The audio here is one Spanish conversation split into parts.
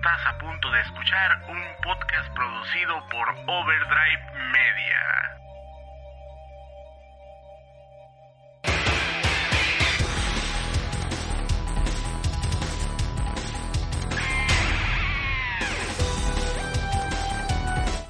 Estás a punto de escuchar un podcast producido por Overdrive Media.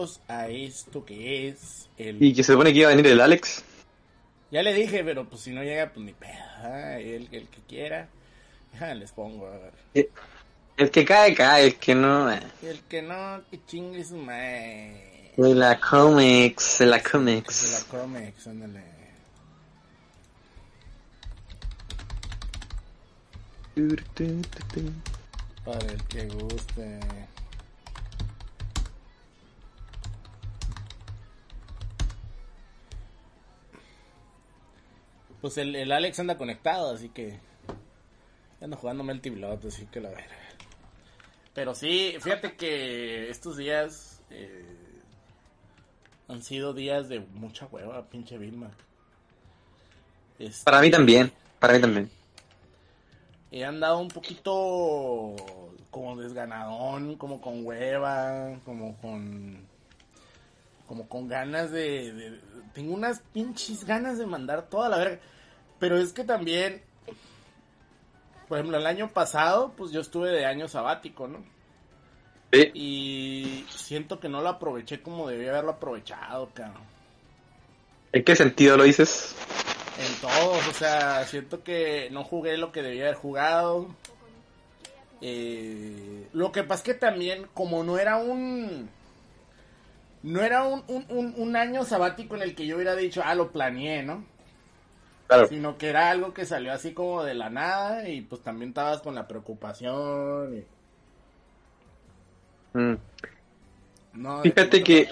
Idos a esto que es el... Y que se supone que iba a venir el Alex. Ya le dije, pero pues si no llega, pues ni pedo. ¿ah? El, el que quiera, ya les pongo a ver. Eh, El que cae, cae, el que no. eh. El que no, que chingue su madre. De la comics, de la comics. la comics, ándale. Para el que guste. Pues el, el Alex anda conectado, así que anda jugando Melty Blood, así que la verga. Pero sí, fíjate que estos días eh, han sido días de mucha hueva, pinche Vilma. Este, Para mí también, para mí también. He andado un poquito como desganadón, como con hueva, como con como con ganas de, de- tengo unas pinches ganas de mandar toda la verga. Pero es que también por ejemplo, el año pasado pues yo estuve de año sabático, ¿no? Sí. Y siento que no lo aproveché como debía haberlo aprovechado, cabrón. ¿En qué sentido lo dices? En todos, o sea, siento que no jugué lo que debía haber jugado. Eh, lo que pasa es que también, como no era un. No era un, un, un, un año sabático en el que yo hubiera dicho, ah, lo planeé, ¿no? Claro. Sino que era algo que salió así como de la nada y pues también estabas con la preocupación. Y, Mm. no, Fíjate que-.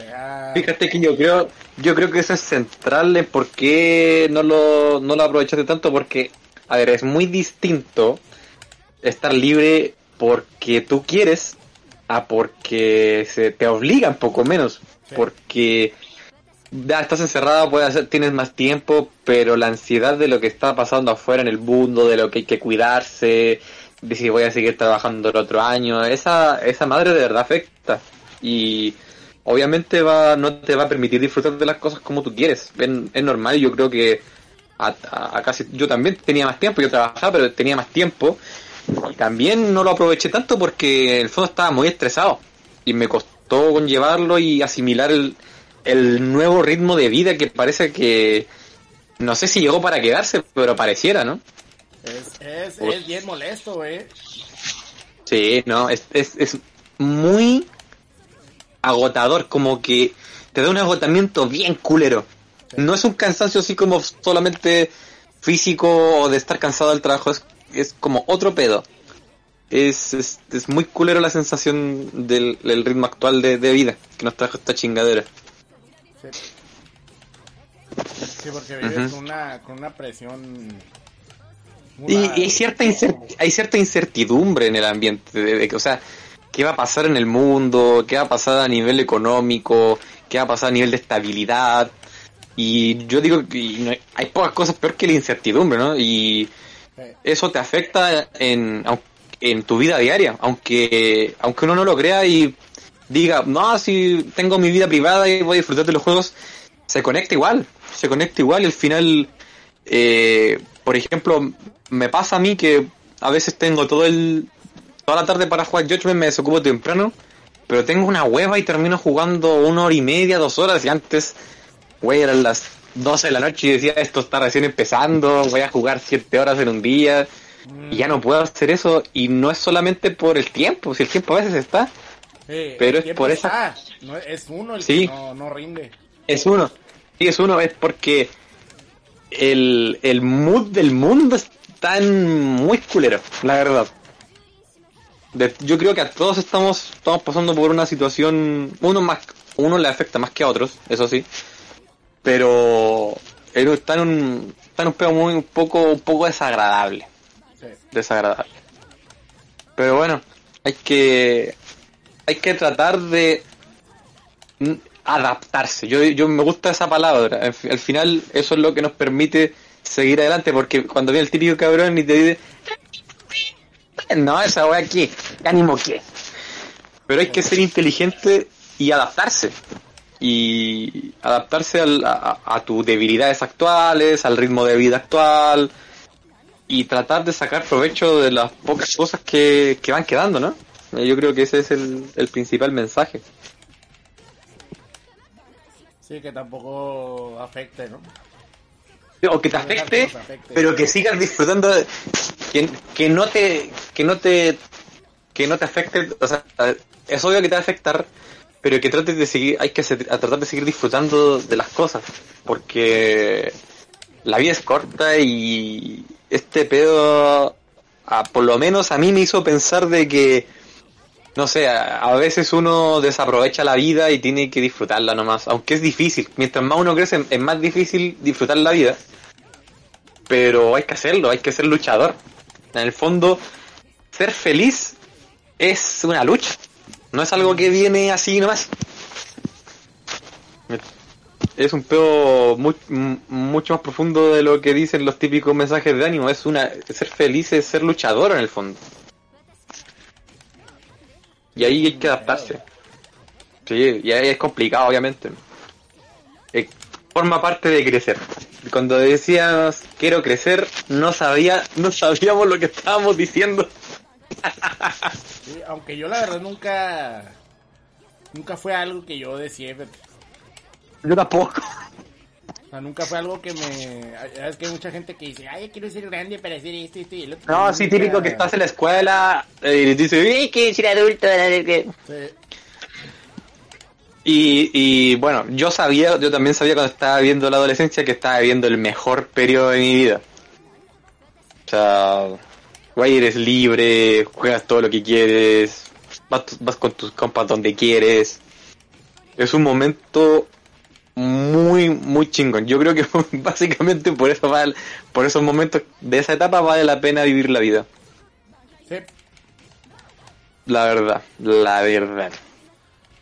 Fíjate que yo creo, yo creo que eso es central en por qué no lo, no lo aprovechaste tanto, porque, a ver, es muy distinto estar libre porque tú quieres a porque se te obligan poco menos, Porque ya estás encerrado, puedes hacer, tienes más tiempo, pero la ansiedad de lo que está pasando afuera en el mundo, de lo que hay que cuidarse, de si voy a seguir trabajando el otro año, esa, esa madre de verdad afecta. Y obviamente va, no te va a permitir disfrutar de las cosas como tú quieres. Es, normal, yo creo que a casi, yo también tenía más tiempo, yo trabajaba, pero tenía más tiempo. Y también no lo aproveché tanto porque en el fondo estaba muy estresado. Y me costó conllevarlo y asimilar el, el nuevo ritmo de vida que parece que... No sé si llegó para quedarse, pero pareciera, ¿no? Es, es, es bien molesto, güey. Sí, no, es, es, es muy agotador, como que te da un agotamiento bien culero. No es un cansancio así como solamente físico o de estar cansado del trabajo, es, es como otro pedo. Es, es, es muy culero la sensación del, del ritmo actual de, de vida que nos trajo esta chingadera. Sí. Sí, porque vives con, una, con una presión. muy Y, y hay cierta hay cierta incertidumbre en el ambiente, de, de que, o sea, qué va a pasar en el mundo, qué va a pasar a nivel económico, qué va a pasar a nivel de estabilidad. Y yo digo que hay, pocas cosas peor que la incertidumbre, ¿no? Y eso te afecta en, en tu vida diaria, aunque, aunque uno no lo crea y diga, no, si tengo mi vida privada y voy a disfrutar de los juegos, se conecta igual, se conecta igual y al final, eh, por ejemplo, me pasa a mí que a veces tengo todo el, toda la tarde para jugar Judgment, me desocupo temprano, pero tengo una hueva y termino jugando una hora y media, dos horas y antes, güey, eran las 12 de la noche y decía, esto está recién empezando, voy a jugar 7 horas en un día. Y ya no puedo hacer eso y no es solamente por el tiempo, si el tiempo a veces está, pero es por esa- no, es uno el Sí. que no, no rinde. es uno, sí es uno, es porque el, el mood del mundo está en muy culero, la verdad. De- yo creo que a todos estamos, estamos pasando por una situación, uno más, uno le afecta más que a otros, eso sí, pero está en un, está en un pedo muy un poco, un poco desagradable. Desagradable. Pero bueno, hay que, hay que tratar de adaptarse. Yo, yo me gusta esa palabra. Al, fi- al final eso es lo que nos permite seguir adelante porque cuando viene el típico cabrón y te dice no, esa wea aquí, ¿qué ánimo qué? Pero hay que ser inteligente y adaptarse. Y adaptarse al- a, a tus debilidades actuales, al ritmo de vida actual y tratar de sacar provecho de las pocas cosas que, que van quedando, ¿no? Eh, Yo creo que ese es el, el principal mensaje. Sí, que tampoco afecte, ¿no? o que te afecte, pero que sigas disfrutando de- que, que no te que no te que no te afecte, o sea, es obvio que te va a afectar, pero que trates de seguir, hay que a tratar de seguir disfrutando de las cosas, porque la vida es corta y este pedo por lo menos a mí me hizo pensar de que no sé, a, a veces uno desaprovecha la vida y tiene que disfrutarla nomás, aunque es difícil. Mientras más uno crece, es más difícil disfrutar la vida. Pero hay que hacerlo, hay que ser luchador. En el fondo, ser feliz es una lucha. No es algo que viene así nomás. Es un pedo mu- m- mucho más profundo de lo que dicen los típicos mensajes de ánimo. Es una ser feliz es ser luchador en el fondo. Y ahí hay que adaptarse. Sí, y ahí es complicado, obviamente. Eh, forma parte de crecer. Cuando decíamos quiero crecer, no sabía, no sabíamos lo que estábamos diciendo. Aunque yo la verdad nunca... Nunca fue algo que yo decía, Yo tampoco. o sea, nunca fue algo que me... Es que hay mucha gente que dice, ay, quiero ser grande para hacer esto, esto y el otro. No, Y sí, típico que estás en la escuela eh, y dices, "Eh, que ser adulto. eh, que-". Sí. Y, y bueno, yo sabía, yo también sabía cuando estaba viendo la adolescencia que estaba viviendo el mejor periodo de mi vida. O sea, güey, eres libre, juegas todo lo que quieres, vas, vas con tus compas donde quieres. Es un momento muy, muy chingón. Yo creo que básicamente por eso vale, por esos momentos de esa etapa vale la pena vivir la vida. Sí. La verdad, la verdad.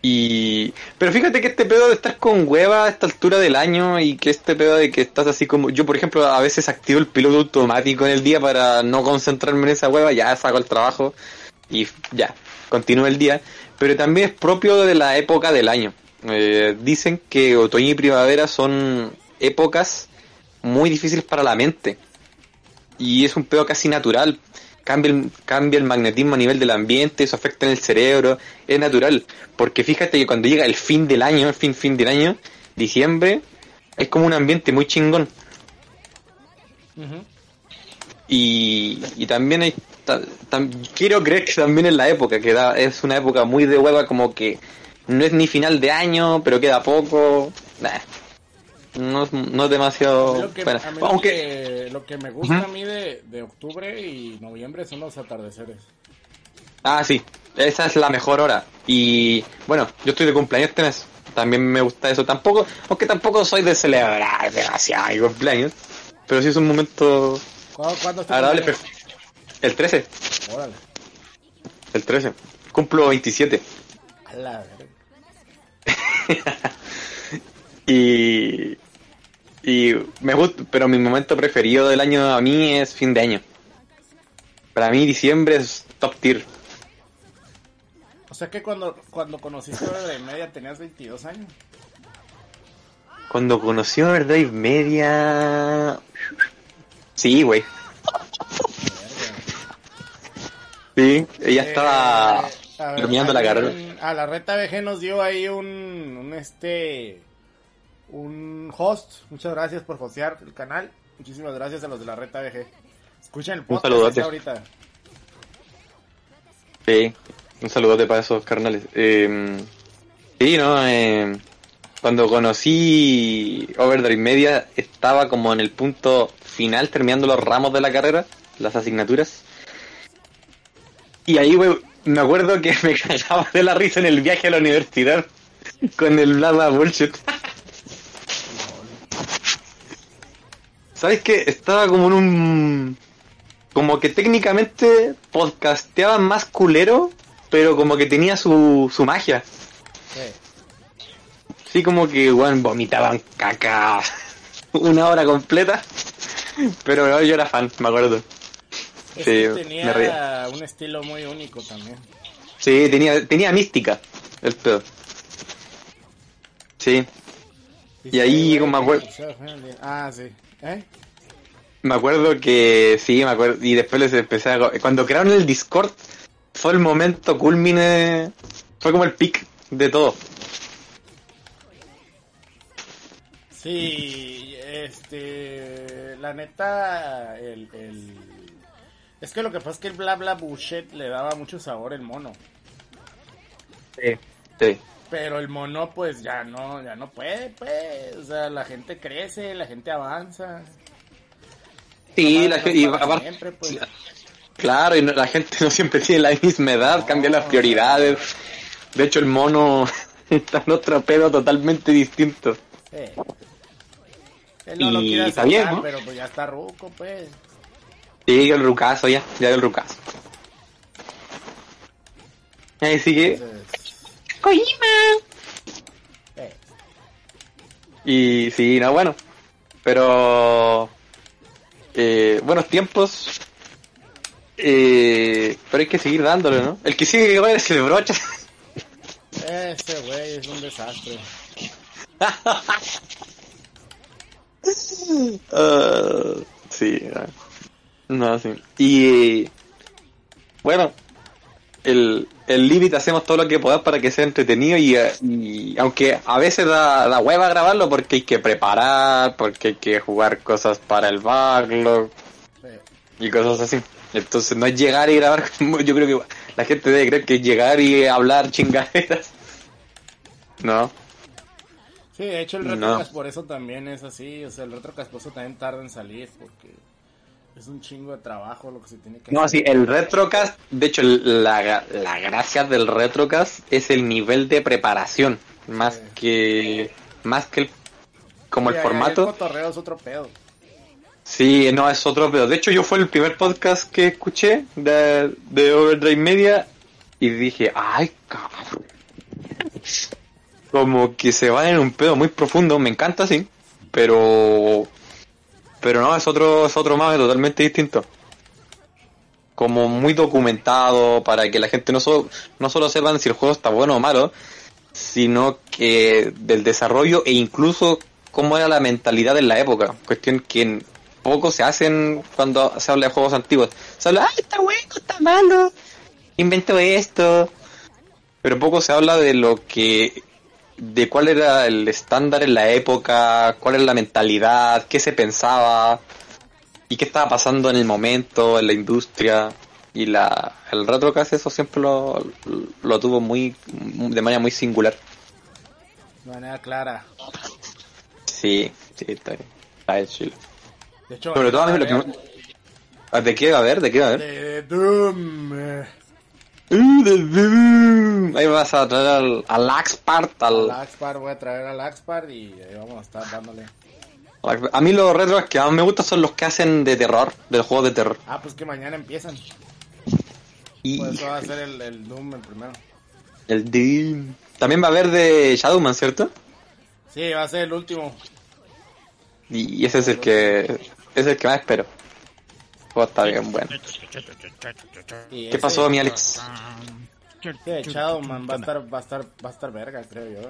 Y... Pero fíjate que este pedo de estar con hueva a esta altura del año y que este pedo de que estás así como... Yo, por ejemplo, a veces activo el piloto automático en el día para no concentrarme en esa hueva, ya saco el trabajo y ya, continúo el día. Pero también es propio de la época del año. Eh, dicen que otoño y primavera son épocas muy difíciles para la mente. Y es un pedo casi natural. Cambia el, cambia el magnetismo a nivel del ambiente, eso afecta en el cerebro, es natural. Porque fíjate que cuando llega el fin del año, el fin, fin del año, diciembre, es como un ambiente muy chingón. Y, y también hay, ta- tam- quiero creer que también es la época, que da, es una época muy de hueva, como que no es ni final de año, pero queda poco. Nah. No, es- no es demasiado que, lo Aunque, que- lo que me gusta a mí de, de octubre y noviembre son los atardeceres. Ah, sí, esa es la mejor hora. Y bueno, yo estoy de cumpleaños este mes. También me gusta eso. Tampoco, aunque tampoco soy de celebrar demasiado mi cumpleaños. Pero sí es un momento ¿Cuándo, cuándo es tu agradable. El 13, Órale. el 13. Cumplo 27. A la verga. Y, y me gusta, pero mi momento preferido del año a mí es fin de año. Para mí diciembre es top tier. O sea que cuando, cuando conociste a Hora de Media tenías 22 años. Cuando conocí a Verdad y Media... Sí, güey. Sí, ella estaba Eh, a ver, terminando la carrera. A la reta VG nos dio ahí un, un este un host. Muchas gracias por hostear el canal. Muchísimas gracias a los de la reta VG. Escuchen el podcast ahorita. Sí, un saludote para esos carnales. Eh, sí, ¿no? Eh, cuando conocí Overdrive Media estaba como en el punto final terminando los ramos de la carrera, las asignaturas. Y ahí, güey, me acuerdo que me cagaba de la risa en el viaje a la universidad con el bla bullshit. ¿Sabes qué? Estaba como en un... Como que técnicamente podcasteaba más culero, pero como que tenía su, su magia. Sí. Sí, como que, weón, vomitaban caca una hora completa. Pero yo era fan, me acuerdo. Sí, me tenía un estilo muy único también. Sí, tenía, tenía mística el pedo. Sí, Y ahí, como me acuerdo- Ah, sí. ¿Eh? me acuerdo que sí, me acuerdo. Y después les empecé a... Cuando crearon el Discord, fue el momento culmine... Fue como el pic de todo. Sí, este, la neta, el, el, es que lo que pasa es que el bla bla bullshit le daba mucho sabor el mono, Sí. Sí. pero el mono pues ya no, ya no puede, pues, o sea, la gente crece, la gente avanza. Sí, No la gente... no siempre, pues. Claro, y no- la gente no siempre tiene la misma edad, cambia las prioridades. De hecho, el mono está en otro pedo totalmente distinto. Eh. Él no lo Y quiere está aceptar, bien, ¿no? pero pues ya está ruco, pues. Sí, el rucazo ya, ya el rucazo. Ahí sigue. Eh, Y sí, no, bueno. Pero... Eh, buenos tiempos. Eh, pero hay que seguir dándole, ¿no? El que sigue igual es el brocha. ese güey es un desastre. Ah, sí, ah. No, sí. Y bueno, el, el límite hacemos todo lo que podamos para que sea entretenido y, y aunque a veces da, da hueva grabarlo porque hay que preparar, porque hay que jugar cosas para el backlog Eh, y cosas así. Entonces no es llegar y grabar, yo creo que la gente debe creer que es llegar y hablar chingaderas. No, Sí, de hecho el No. retrocast por eso también es así, o sea, el eso también tarda en salir, porque es un chingo de trabajo lo que se tiene que No, hacer. sí, el retrocast, de hecho, la, la gracia del retrocast es el nivel de preparación, más Sí. que más que el, como Sí, el formato. El cotorreo es otro pedo. Sí, no, es otro pero De hecho, yo fue el primer podcast que escuché de, de Overdrive Media y dije, ay, cabrón. Como que se va en un pedo muy profundo, me encanta, sí, pero pero no, es otro es otro más totalmente distinto. Como muy documentado para que la gente no solo, no solo sepan si el juego está bueno o malo, sino que del desarrollo e incluso cómo era la mentalidad en la época. Cuestión que en poco se hacen cuando se habla de juegos antiguos. Se habla, ah, está bueno, está malo, inventó esto. Pero poco se habla de lo que, de cuál era el estándar en la época, cuál era la mentalidad, qué se pensaba y qué estaba pasando en el momento, en la industria. Y la, el retrocast eso siempre lo, lo tuvo muy, de manera muy singular. De manera clara. Sí, sí, está bien. Está bien, chilo. De hecho, Sobre todo a mí lo que ¿De qué va a ver? ¿De qué va a ver? de Doom. eh, Uh, de Doom. Ahí vas a traer al, al Axpart, al, al Axpar, voy a traer al Axpar y ahí vamos a estar dándole. A mí los retros que más me gustan son los que hacen de terror, del juego de terror. Ah, pues que mañana empiezan. Y Por eso va a ser el, el Doom el primero. el Doom. También va a haber de Shadowman, ¿cierto? Sí, va a ser el último. Y ese es el que es el que más espero. Juego está bien bueno. ¿Qué pasó, mi Alex? Sí, de Shadowman va a estar, va a estar, va a estar verga, creo yo.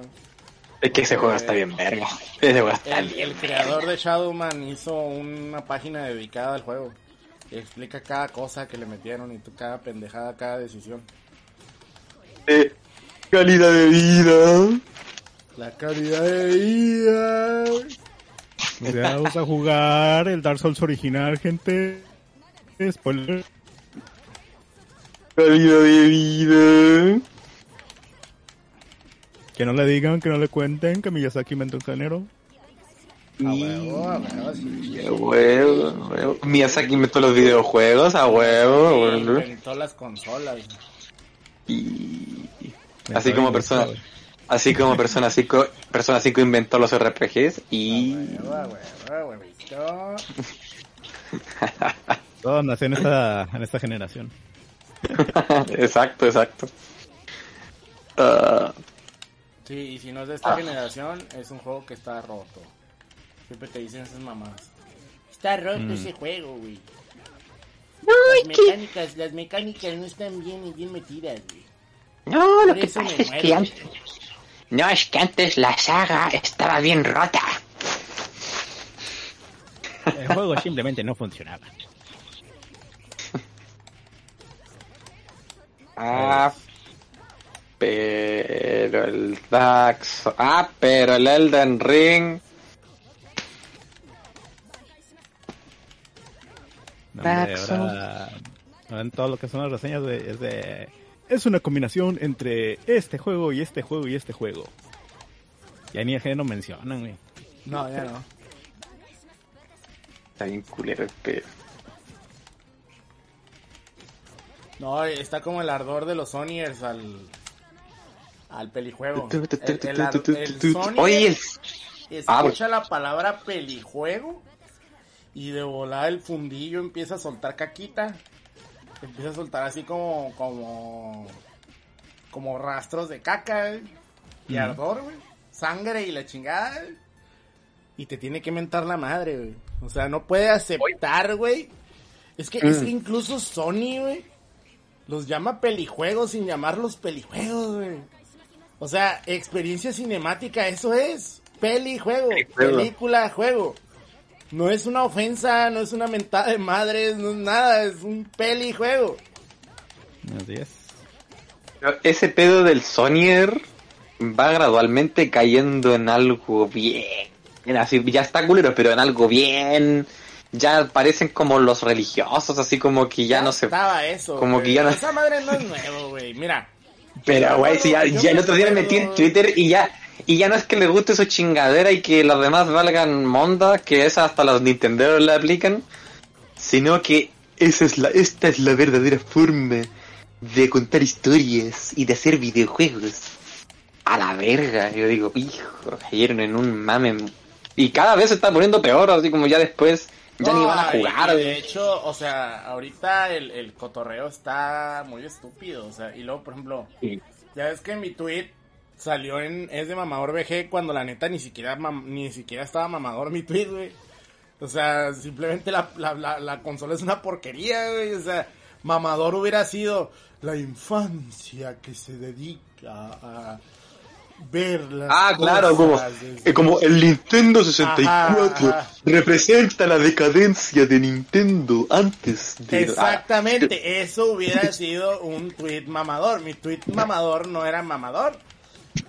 Es que ese juego está bien verga. Ese juego está El, bien. el creador de Shadowman hizo una página dedicada al juego. Y explica cada cosa que le metieron y tu- cada pendejada, cada decisión. Eh, calidad de vida. La calidad de vida. O sea, vamos a jugar el Dark Souls original, gente. Spoiler. Calidad de vida. Que no le digan, que no le cuenten que Miyazaki inventó el género. A huevo, a huevo, sí. A huevo, a huevo. Miyazaki inventó los videojuegos, a huevo. Sí, bueno. inventó las consolas. Y... Así como persona, así como persona 5, persona 5 inventó los RPGs y A huevo, a huevo, a huevito. Todo nació en esta, en esta generación. exacto, exacto. Ah, Sí, y si no es de esta generación, es un juego que está roto. Siempre te dicen esas mamás. Está roto ese juego, güey. las mecánicas, las mecánicas no están bien bien metidas, güey. no, lo Por que pasa es que antes, no es que antes la saga estaba bien rota. El juego simplemente no funcionaba. Ah, pero el Souls- ah, pero el Elden Ring, No, hombre, ahora, ahora en todo lo que son las reseñas de, es de... Es una combinación entre este juego y este juego y este juego. Ya ni el género mencionan, güey. No, ya no. está bien culero el pedo. No, está como el ardor de los Sonyers al. al pelijuego. El, el, Oye, escucha la palabra pelijuego y de volar el fundillo empieza a soltar caquita. Empieza a soltar así como. como. como rastros de caca ¿eh? y ardor, güey. Sangre y la chingada. ¿eh? Y te tiene que mentar la madre, güey. O sea, no puede aceptar, güey. Es que, es que incluso Sony, güey, los llama pelijuegos sin llamarlos pelijuegos, güey. O sea, experiencia cinemática, eso es. Pelijuego, Pelijuego. película, juego. No es una ofensa, no es una mentada de madres, no es nada, es un pelijuego. Así es. Ese pedo del Sonyer va gradualmente cayendo en algo bien. en Así, ya está culero, pero en algo bien. Ya parecen como los religiosos, así como que ya no se. Estaba eso. como güey. que ya no- Esa madre no es nuevo, güey. Mira. Pero, güey, si ya, ya el otro día me metí en Twitter y ya. Y ya no es que le guste su chingadera y que los demás valgan monda, que esa hasta los Nintendo le aplican, sino que esa es la, esta es la verdadera forma de contar historias y de hacer videojuegos. A la verga, yo digo, hijo, cayeron en un mame. Y cada vez se está poniendo peor, así como ya después ya ni No, van a jugar. y de hecho, o sea, ahorita el, el cotorreo está muy estúpido. O sea, y luego, por ejemplo, Sí. ya ves que mi tweet salió en Es de Mamador VG cuando la neta ni siquiera mam- ni siquiera estaba mamador mi tweet, güey. O sea, simplemente la, la, la, la consola es una porquería, güey. O sea, mamador hubiera sido la infancia que se dedica a ver las Ah, claro, como, desde- eh, como el Nintendo 64 Ajá, ajá. representa la decadencia de Nintendo antes de... Exactamente, eso hubiera sido un tweet mamador. Mi tweet mamador no era mamador.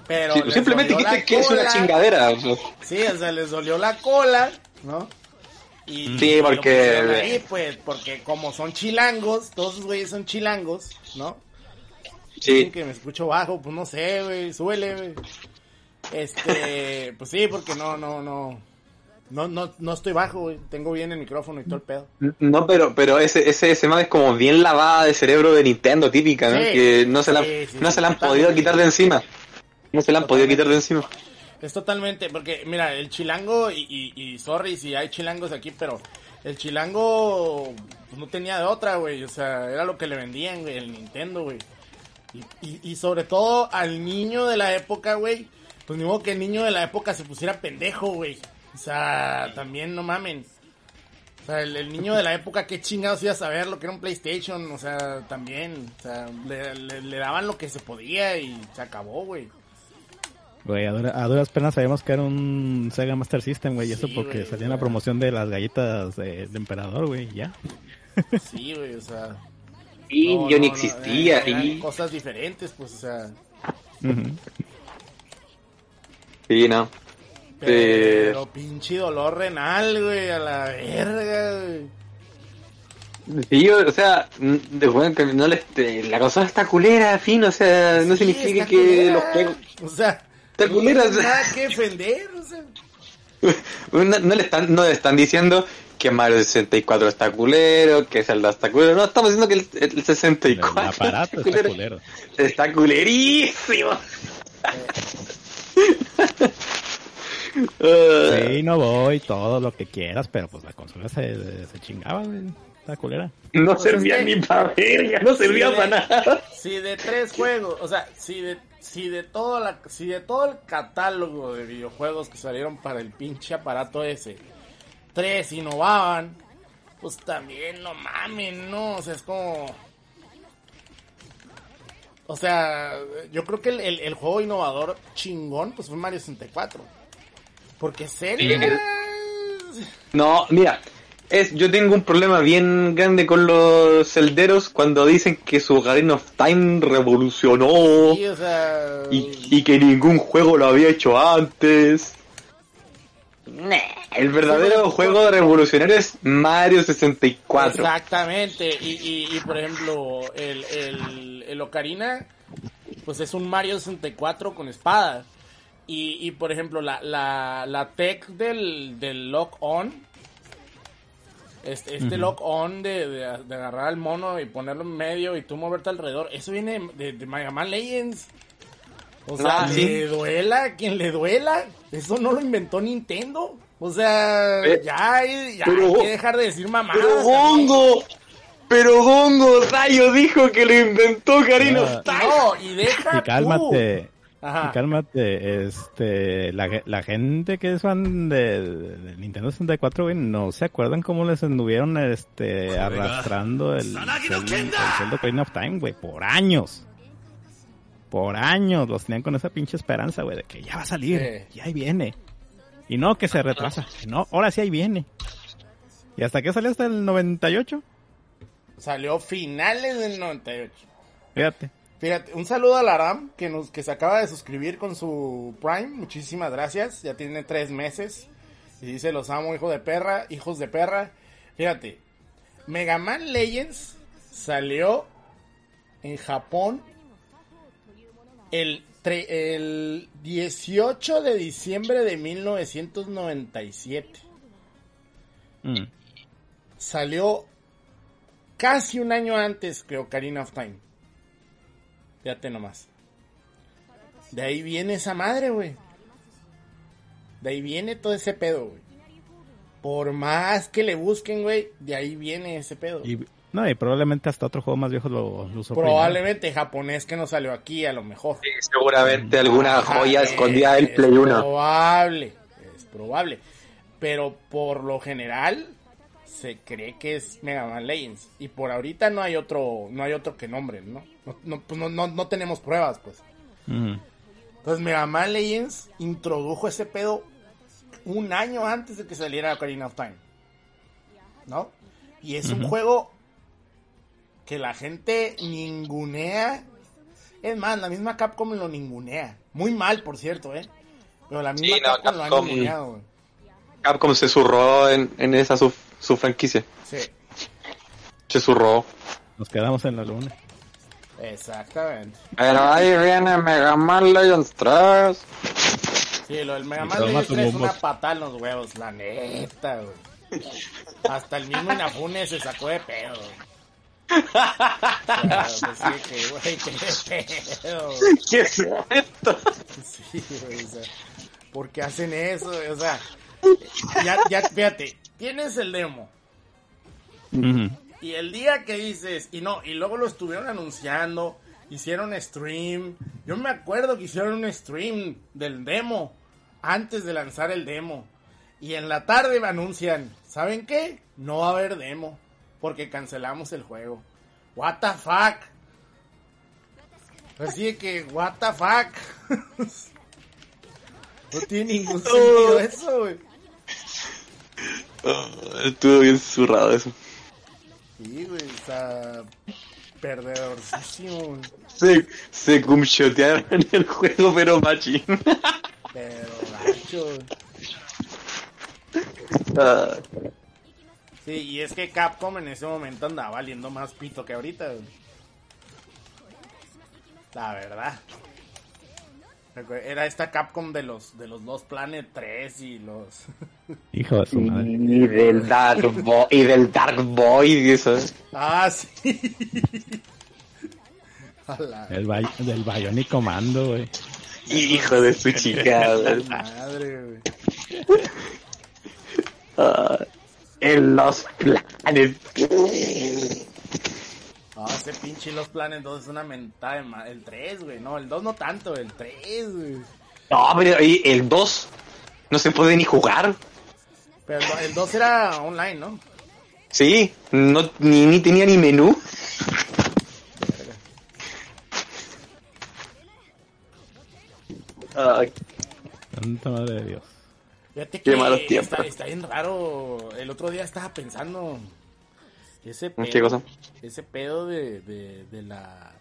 Pero Sí, simplemente dijiste que es una chingadera. o sea, Sí, o sea, les dolió la cola, ¿no? Y Sí, porque- ahí, pues, porque como son chilangos, todos esos güeyes son chilangos, ¿no? Dicen Sí, que me escucho bajo, pues no sé, güey, súbele, güey. Este, pues sí, porque no, no, no. No, no, no estoy bajo, güey. Tengo bien el micrófono y todo el pedo. no, pero pero ese ese ese man es como bien lavada de cerebro de Nintendo típica, ¿no? Sí, que no se la, sí, no se la han podido quitar de encima. No se la han podido quitar de encima. Es totalmente, porque mira, el chilango, y, y, y sorry si hay chilangos aquí, pero el chilango pues, no tenía de otra, güey. O sea, era lo que le vendían, güey, el Nintendo, güey. Y, y, y sobre todo al niño de la época, güey. Pues ni modo que el niño de la época se pusiera pendejo, güey. O sea, también no mamen. O sea, el, el niño de la época, qué chingados iba a saber lo que era un PlayStation. O sea, también. O sea, le, le- le daban lo que se podía y se acabó, güey. Güey, a, dura- a duras penas sabíamos que era un Sega Master System, güey. y eso porque salía en la promoción de las galletas de, de Emperador, güey. Ya. Sí, güey, o sea. No, yo no, ni existía. y... cosas diferentes, pues, o sea. Ujú. Sí, no. Pero pinche dolor renal, güey, a la verga, güey. Sí, yo, o sea, n- de bueno, no les, te- la consola está culera, fin, o sea, no Sí, significa que culera. los juegos... O sea, Está culera. No hay nada que defender, o sea. No, no le están, no le están diciendo que Mario 64 está culero, que Zelda está culero. No, estamos diciendo que el, el 64 El aparato está culero. Está culerísimo. Ah, Sí, no voy, todo lo que quieras, pero pues la consola se, se chingaba, güey. Está culera. no Pues servía es que- ni para verga, no servía para nada. Si de tres juegos, o sea, si de, si de todo la, si de todo el catálogo de videojuegos que salieron para el pinche aparato ese, tres innovaban, pues también no mamen, no, o sea, es como, o sea, yo creo que el, el- el juego innovador chingón, pues fue Mario 64, porque Zelda, No, mira, es, yo tengo un problema bien grande con los celderos cuando dicen que su Ocarina of Time revolucionó sí, o sea, y, y que ningún juego lo había hecho antes. El verdadero juego revolucionario es Mario 64. Exactamente, y, y, y, por ejemplo, el, el, el Ocarina, pues es un Mario 64 con espada. Y, y por ejemplo, la, la, la tech del, del lock on, este, este lock on de, de, de agarrar al mono y ponerlo en medio y tú moverte alrededor, eso viene de, de Mega Man Legends. O sea, Ah, sí. le duela quien le duela. Eso no lo inventó Nintendo. O sea, Eh, ya, pero- hay que dejar de decir mamadas. Pero. Gongo, pero Gongo Rayo dijo que lo inventó Ah. Time. No, y deja Y cálmate, tú. Ajá. y cálmate, este, la, la gente que es fan de, de Nintendo 64, güey, no se acuerdan cómo les anduvieron, este, arrastrando el, el, el Zelda Ocarina of Time, güey, por años. Por años los tenían con esa pinche esperanza, güey, de que ya va a salir, Sí. y ahí viene. Y no, que se retrasa. No, ahora sí ahí viene. ¿Y hasta qué salió? ¿Hasta el 98? Salió finales del 98. Fíjate. Fíjate, un saludo a Laram que nos que se acaba de suscribir con su Prime. Muchísimas gracias. Ya tiene tres meses. Y dice los amo, hijo de perra, hijos de perra. Fíjate, Mega Man Legends salió en Japón el, tre- el 18 de diciembre de 1997. Mm. salió casi un año antes que Ocarina of Time. Fíjate nomás. De ahí viene esa madre, güey. De ahí viene todo ese pedo, güey. Por más que le busquen, güey, de ahí viene ese pedo. Y, no, y probablemente hasta otro juego más viejo lo, lo usó primero. Probablemente japonés que no salió aquí, a lo mejor. Sí, seguramente alguna Ajá, joya es- escondida del es Play 1. Probable, es probable. Pero por lo general se cree que es Mega Man Legends y por ahorita no hay otro, no hay otro que nombren, ¿no? No, no, pues no, no, no tenemos pruebas, pues. Entonces Mega Man Legends introdujo ese pedo un año antes de que saliera Ocarina of Time, ¿no? Y es un juego que la gente ningunea. Es más, la misma Capcom lo ningunea. Muy mal, por cierto, ¿eh? Pero la misma Sí, no, Capcom, lo ha ninguneado, güey. Capcom se zurró en, en esa su, su franquicia. Sí, Se zurró. Nos quedamos en la luna. exactamente. Pero ahí viene Mega Man Legends 3. Sí, lo del Mega Man Legends tu 3 es una patada en los huevos, la neta, güey. Hasta el mismo Inafune se sacó de pedo. güey. O sea, pues sí, que, güey, qué pedo. güey. ¿Qué es esto? Sí, güey, o sea, ¿por qué hacen eso? O sea, ya, ya, fíjate, tienes el demo. Y el día que dices, y no, y luego lo estuvieron anunciando, hicieron stream. Yo me acuerdo que hicieron un stream del demo antes de lanzar el demo. Y en la tarde me anuncian, ¿saben qué? No va a haber demo porque cancelamos el juego. What the fuck? Así de que, what the fuck? no tiene ningún sentido eso, güey. Oh, estuvo bien zurrado eso. Sí, güey, o sea, perdedorcísimo, güey. Se, se cumchotearon en el juego, pero machín. Pero. Ah, Sí, y es que Capcom en ese momento andaba valiendo más pito que ahorita. güey. La verdad. Era esta Capcom de los de los dos Planet 3 y los Hijo de su madre. Y del Dark Boy, y del Dark Boy y eso. Ah, sí. El Bay- del Bionic Commando, güey. Hijo de su chica, güey. madre, güey. En los planes. No, ese pinche Los Planet 2 es una mentada de ma- El 3, güey. No, el 2 no tanto, el 3, güey. No, pero el 2 no se puede ni jugar. Pero el do- el 2 era online, ¿no? Sí, no, ni, ni tenía ni menú. Ay, Santa madre de Dios. Fíjate Qué que malos está, tiempos. está bien raro. El otro día estaba pensando. Ese pedo, ¿Qué cosa? Ese pedo de, de, de la.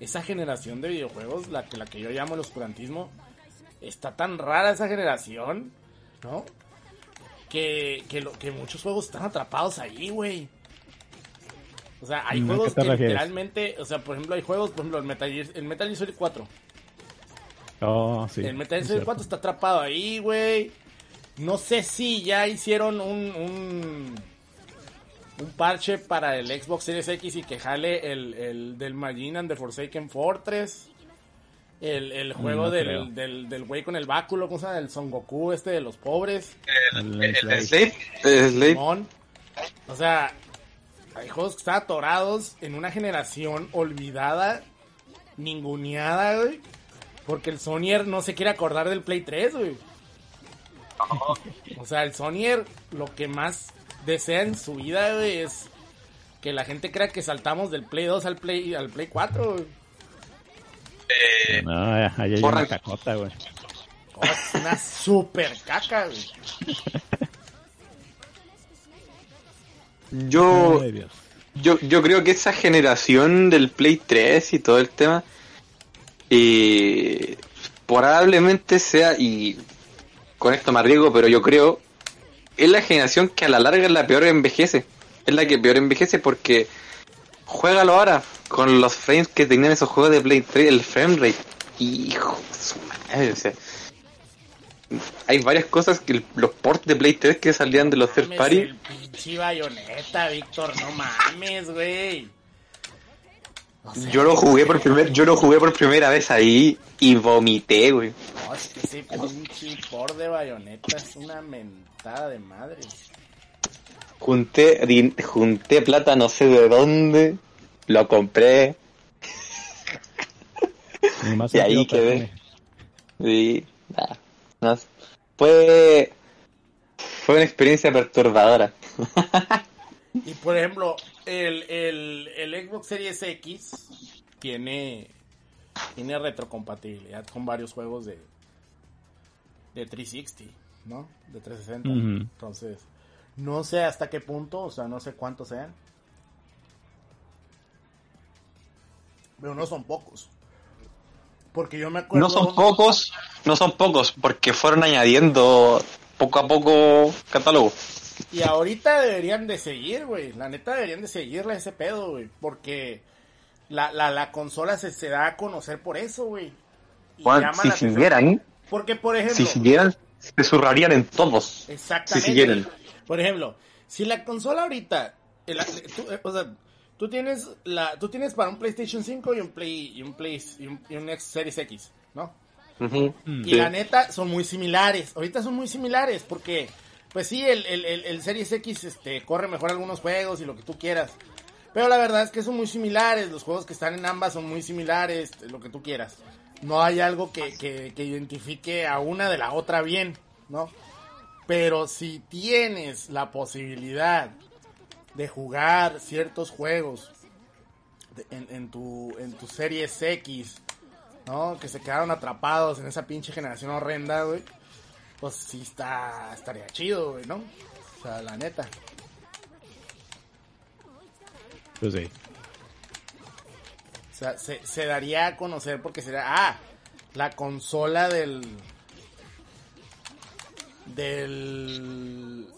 Esa generación de videojuegos, la que, la que yo llamo el oscurantismo. Está tan rara esa generación, ¿no? Que, que, lo, que muchos juegos están atrapados ahí, güey. O sea, hay ¿A qué juegos que refieres? literalmente. O sea, por ejemplo, hay juegos, por ejemplo, el Metal Gear, el Metal Gear Solid 4. Oh, sí. El Metal Gear Solid cierto. 4 está atrapado ahí, güey. No sé si ya hicieron un, un, un parche para el Xbox Series X y que jale el, el del Magin and the Forsaken Fortress. El, el juego no creo. del, del, del güey con el báculo, ¿cómo se llama? El Son Goku este de los pobres. El El el. O sea, hay juegos que están atorados en una generación olvidada, ninguneada, güey. Porque el Sonyer no se quiere acordar del Play 3, güey. O sea, el Sonyer lo que más desea en su vida, güey, es que la gente crea que saltamos del Play 2 al Play, al Play 4, güey. No, ahí hay una cacota, güey. Oh, es una super caca, güey. Yo, Ay, yo, yo creo que esa generación del Play 3 y todo el tema, eh, probablemente sea, y con esto me arriesgo, pero yo creo, es la generación que a la larga es la peor envejece. Es la que peor envejece porque juégalo ahora con los frames que tenían esos juegos de Play 3, el frame rate. Hijo de su madre, o sea. Hay varias cosas que los ports de Play 3 que salían de los third party. el pinche bayoneta, Víctor, no mames, güey. Yo lo jugué por primer, yo lo jugué por primera vez ahí y vomité, güey. No, es que ese pinche por de bayoneta es una mentada de madre. Junté, din- junté plata no sé de dónde, lo compré y ahí quedé. Y nada, no fue fue una experiencia perturbadora. Y por ejemplo, el, el, el Xbox Series X tiene, tiene retrocompatibilidad con varios juegos de, de 360, ¿no? De 360. Ujú. Entonces, no sé hasta qué punto, o sea, no sé cuántos sean. Pero no son pocos. Porque yo me acuerdo... No son pocos, no son pocos, porque fueron añadiendo poco a poco catálogo. Y ahorita deberían de seguir, güey. La neta deberían de seguirle ese pedo, güey. Porque la, la, la consola se, se da a conocer por eso, güey. Si siguieran, Porque, por ejemplo... si siguieran, se zurrarían en todos. Exactamente. Si siguieran. Por ejemplo, si la consola ahorita, el- tú, eh, o sea, tú tienes la, tú tienes para un PlayStation 5 y un Play y un Play y un, y un X Series X, ¿no? Ujú. Y Sí. la neta son muy similares. Ahorita son muy similares porque, pues sí, el, el, el, Series X este, corre mejor algunos juegos y lo que tú quieras. Pero la verdad es que son muy similares. Los juegos que están en ambas son muy similares, lo que tú quieras. No hay algo que, que, que identifique a una de la otra bien, ¿no? Pero si tienes la posibilidad de jugar ciertos juegos en, en tu, en tu Series X, ¿no? Que se quedaron atrapados en esa pinche generación horrenda, güey. Pues sí está, estaría chido, güey, ¿no? O sea, la neta. Pues sí. O sea, se, se daría a conocer porque sería, ah, la consola del... Del...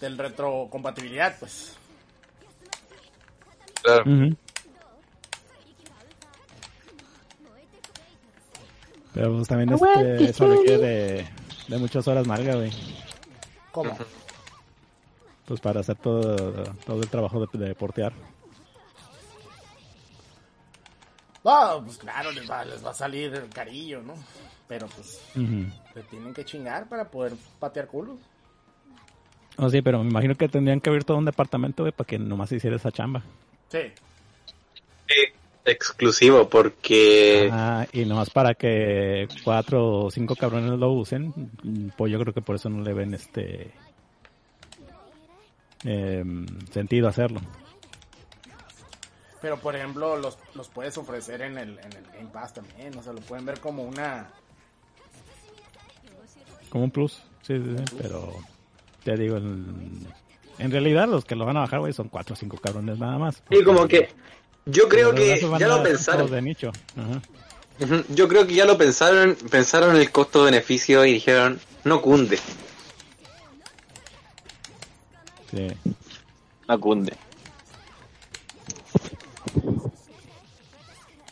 Del retrocompatibilidad, pues. Claro. Pero pues también este, eso requiere de, de muchas horas marga, güey. ¿Cómo? Pues para hacer todo, todo el trabajo de, de portear. No, pues claro, les va, les va a salir el carillo, ¿no? Pero pues Ujú. se tienen que chingar para poder patear culos. Oh, sí, pero me imagino que tendrían que abrir todo un departamento, güey, para que nomás hiciera esa chamba. Sí. Exclusivo, porque Ah, y nomás para que cuatro o cinco cabrones lo usen, pues yo creo que por eso no le ven este em, sentido hacerlo. Pero por ejemplo, los, los puedes ofrecer en el, en el Game Pass también. O sea, lo pueden ver como una. Como un plus, sí, sí, sí, pero te digo, en, en realidad los que lo van a bajar, güey, son cuatro o cinco cabrones nada más. y como que yo creo que ya lo pensaron. de nicho. Ajá. Ujú, Yo creo que ya lo pensaron, pensaron el costo-beneficio y dijeron, no cunde, Sí. no cunde.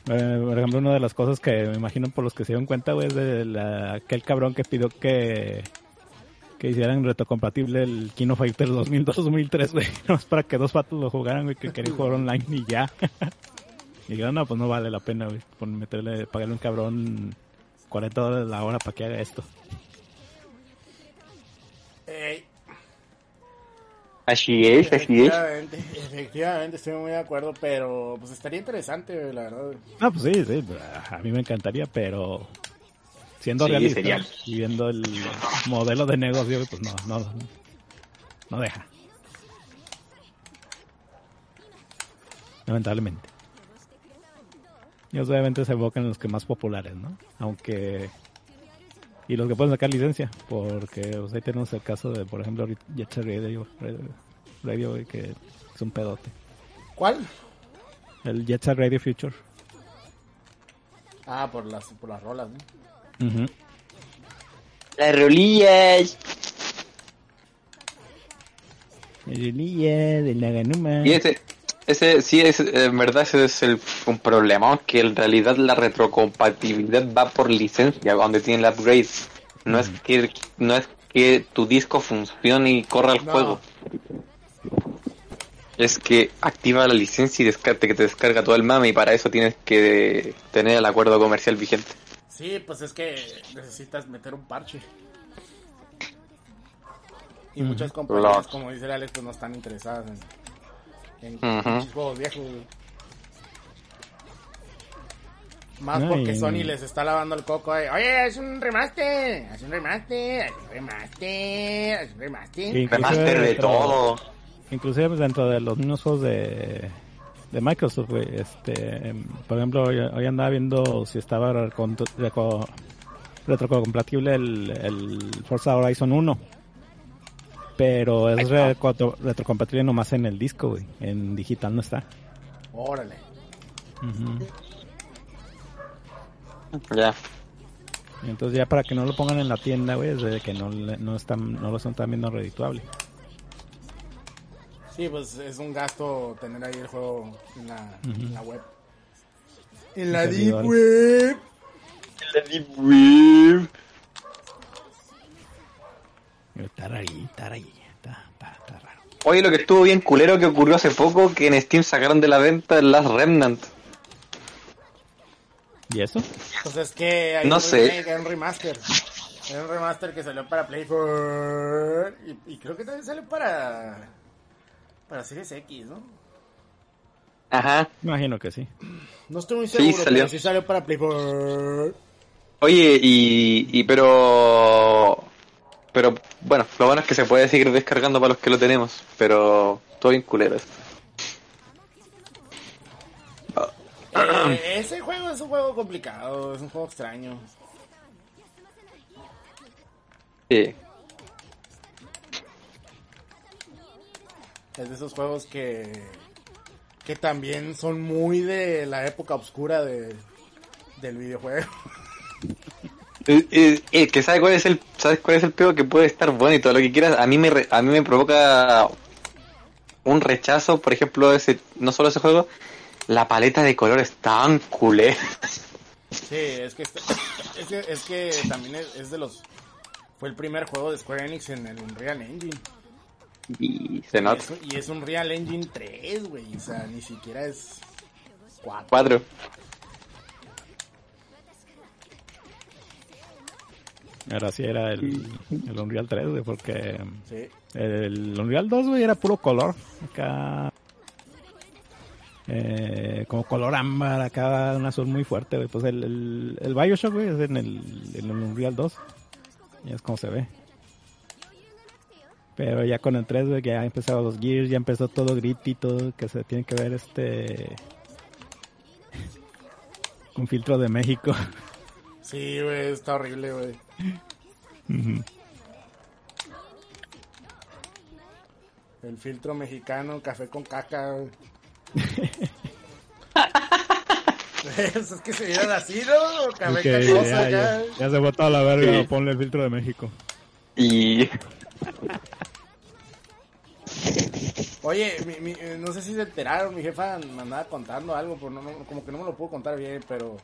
Eh, por ejemplo, una de las cosas que me imagino por los que se dieron cuenta, güey, es de la, aquel cabrón que pidió que, que hicieran retrocompatible el Kino Fighter 2002-2003, güey. Nomás para que dos patos lo jugaran, güey, que querían jugar online y ya. y dijeron, no, pues no vale la pena, güey, por meterle, pagarle un cabrón 40 dólares la hora para que haga esto. Ey, Así es, así es. efectivamente, efectivamente, estoy muy de acuerdo. Pero pues estaría interesante, la verdad. Ah, pues sí, sí, a mí me encantaría, pero siendo Sí, realista sería. y viendo el modelo de negocio, pues no, no, no deja. Lamentablemente. Y obviamente se enfocan en los que más populares, ¿no? Aunque... Y los que pueden sacar licencia, porque pues, ahí tenemos el caso de, por ejemplo, Jet Set Radio, Radio, que es un pedote. ¿Cuál? El Jet Set Radio Future. Ah, por las, por las rolas, ¿no? Ujú. Las rolillas. Rolilla de Naganuma. Y ese, ese sí es, en verdad ese es el, un problema, que en realidad la retrocompatibilidad va por licencia, donde tiene el upgrade. No es que no es que tu disco funcione y corra el No. juego. Es que activa la licencia y descarte que te descarga todo el mame y para eso tienes que tener el acuerdo comercial vigente. Sí, pues es que necesitas meter un parche. Y muchas compañías, Los- como dice el Alex, pues no están interesadas en, en pinches juegos viejos. güey. Más No, porque y- Sony les está lavando el coco. de, Oye, es un remaster, es un remaster, es un remaster, es un remaster. Remaster de todo. Inclusive pues, dentro de los mismos juegos de, de Microsoft, güey, este, em, por ejemplo, hoy, hoy andaba viendo si estaba retrocompatible el, el Forza Horizon 1. Pero es retrocompatible nomás en el disco, güey. En digital no está. Órale. Ya. Entonces ya para que no lo pongan en la tienda, güey, es de que no, le- no, están, no lo están también no redituable. Sí, pues es un gasto tener ahí el juego en la, en la web. En la deep Servidor. web. Está ahí, está ahí, está, está, está raro. Oye, lo que estuvo bien culero que ocurrió hace poco, que en Steam sacaron de la venta el Last Remnant. ¿Y eso? Pues es que hay No un sé. remake, hay un remaster. Hay un remaster que salió para Play 4 y, y creo que también salió para para Series X, ¿no? Ajá. Me imagino que sí. No estoy muy Sí, seguro, salió. pero sí salió para Play 4. Oye, y, y pero... Pero bueno, lo bueno es que se puede seguir descargando para los que lo tenemos, pero todo bien culero. esto. Eh, ese juego es un juego complicado, es un juego extraño. Sí. Es de esos juegos que que también son muy de la época oscura de del videojuego. Eh, eh, eh, que sabe cuál es el sabes cuál es el peor que puede estar bueno y todo lo que quieras a mí me re- a mí me provoca un rechazo por ejemplo ese no solo ese juego la paleta de colores tan culé Sí, es que, está- es que, es que también es, es de los... Fue el primer juego de Square Enix en el Unreal Engine. Y se Y nota. es, un- y es un Unreal Engine 3, güey. O sea, ni siquiera es 4. Cuatro. Ahora sí era el, el Unreal 3, güey, porque Sí. el Unreal 2, güey, era puro color. Acá. Eh, como color ámbar, acá un azul muy fuerte, güey. Pues el, el, el Bioshock, güey, es en el, en el Unreal 2. Y es como se ve. Pero ya con el 3, güey, que ya empezaron los Gears, ya empezó todo gritty, todo que se tiene que ver este. Un filtro de México. Sí, güey, está horrible, güey. El filtro mexicano, café con caca, güey. es que se vieron así, ¿no? Café Ok, cacoso ya, ya, ya se botó a la verga, Sí. ponle el filtro de México. Y Oye, mi- mi- eh, no sé si se enteraron, mi jefa me andaba contando algo, pero no, como que no me lo puedo contar bien, pero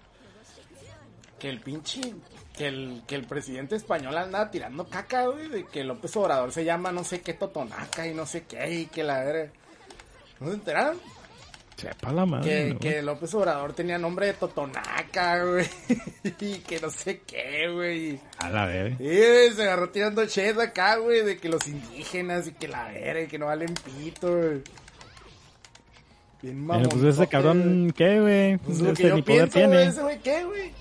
que el pinche, que el, que el presidente español andaba tirando caca, güey, de que López Obrador se llama no sé qué Totonaca y no sé qué, y que la. ¿No se enteraron? Sepa la madre. Que, ¿no? que López Obrador tenía nombre de Totonaca, güey, y que no sé qué, güey. A la verga. Sí, güey, se agarró tirando ched acá, güey, de que los indígenas y que la verga, y que no valen pito, güey. Bien Pero, pues ese cabrón, ¿qué, güey? Pues lo que Ese yo ni poder pienso, tiene. ese güey, ¿qué, güey?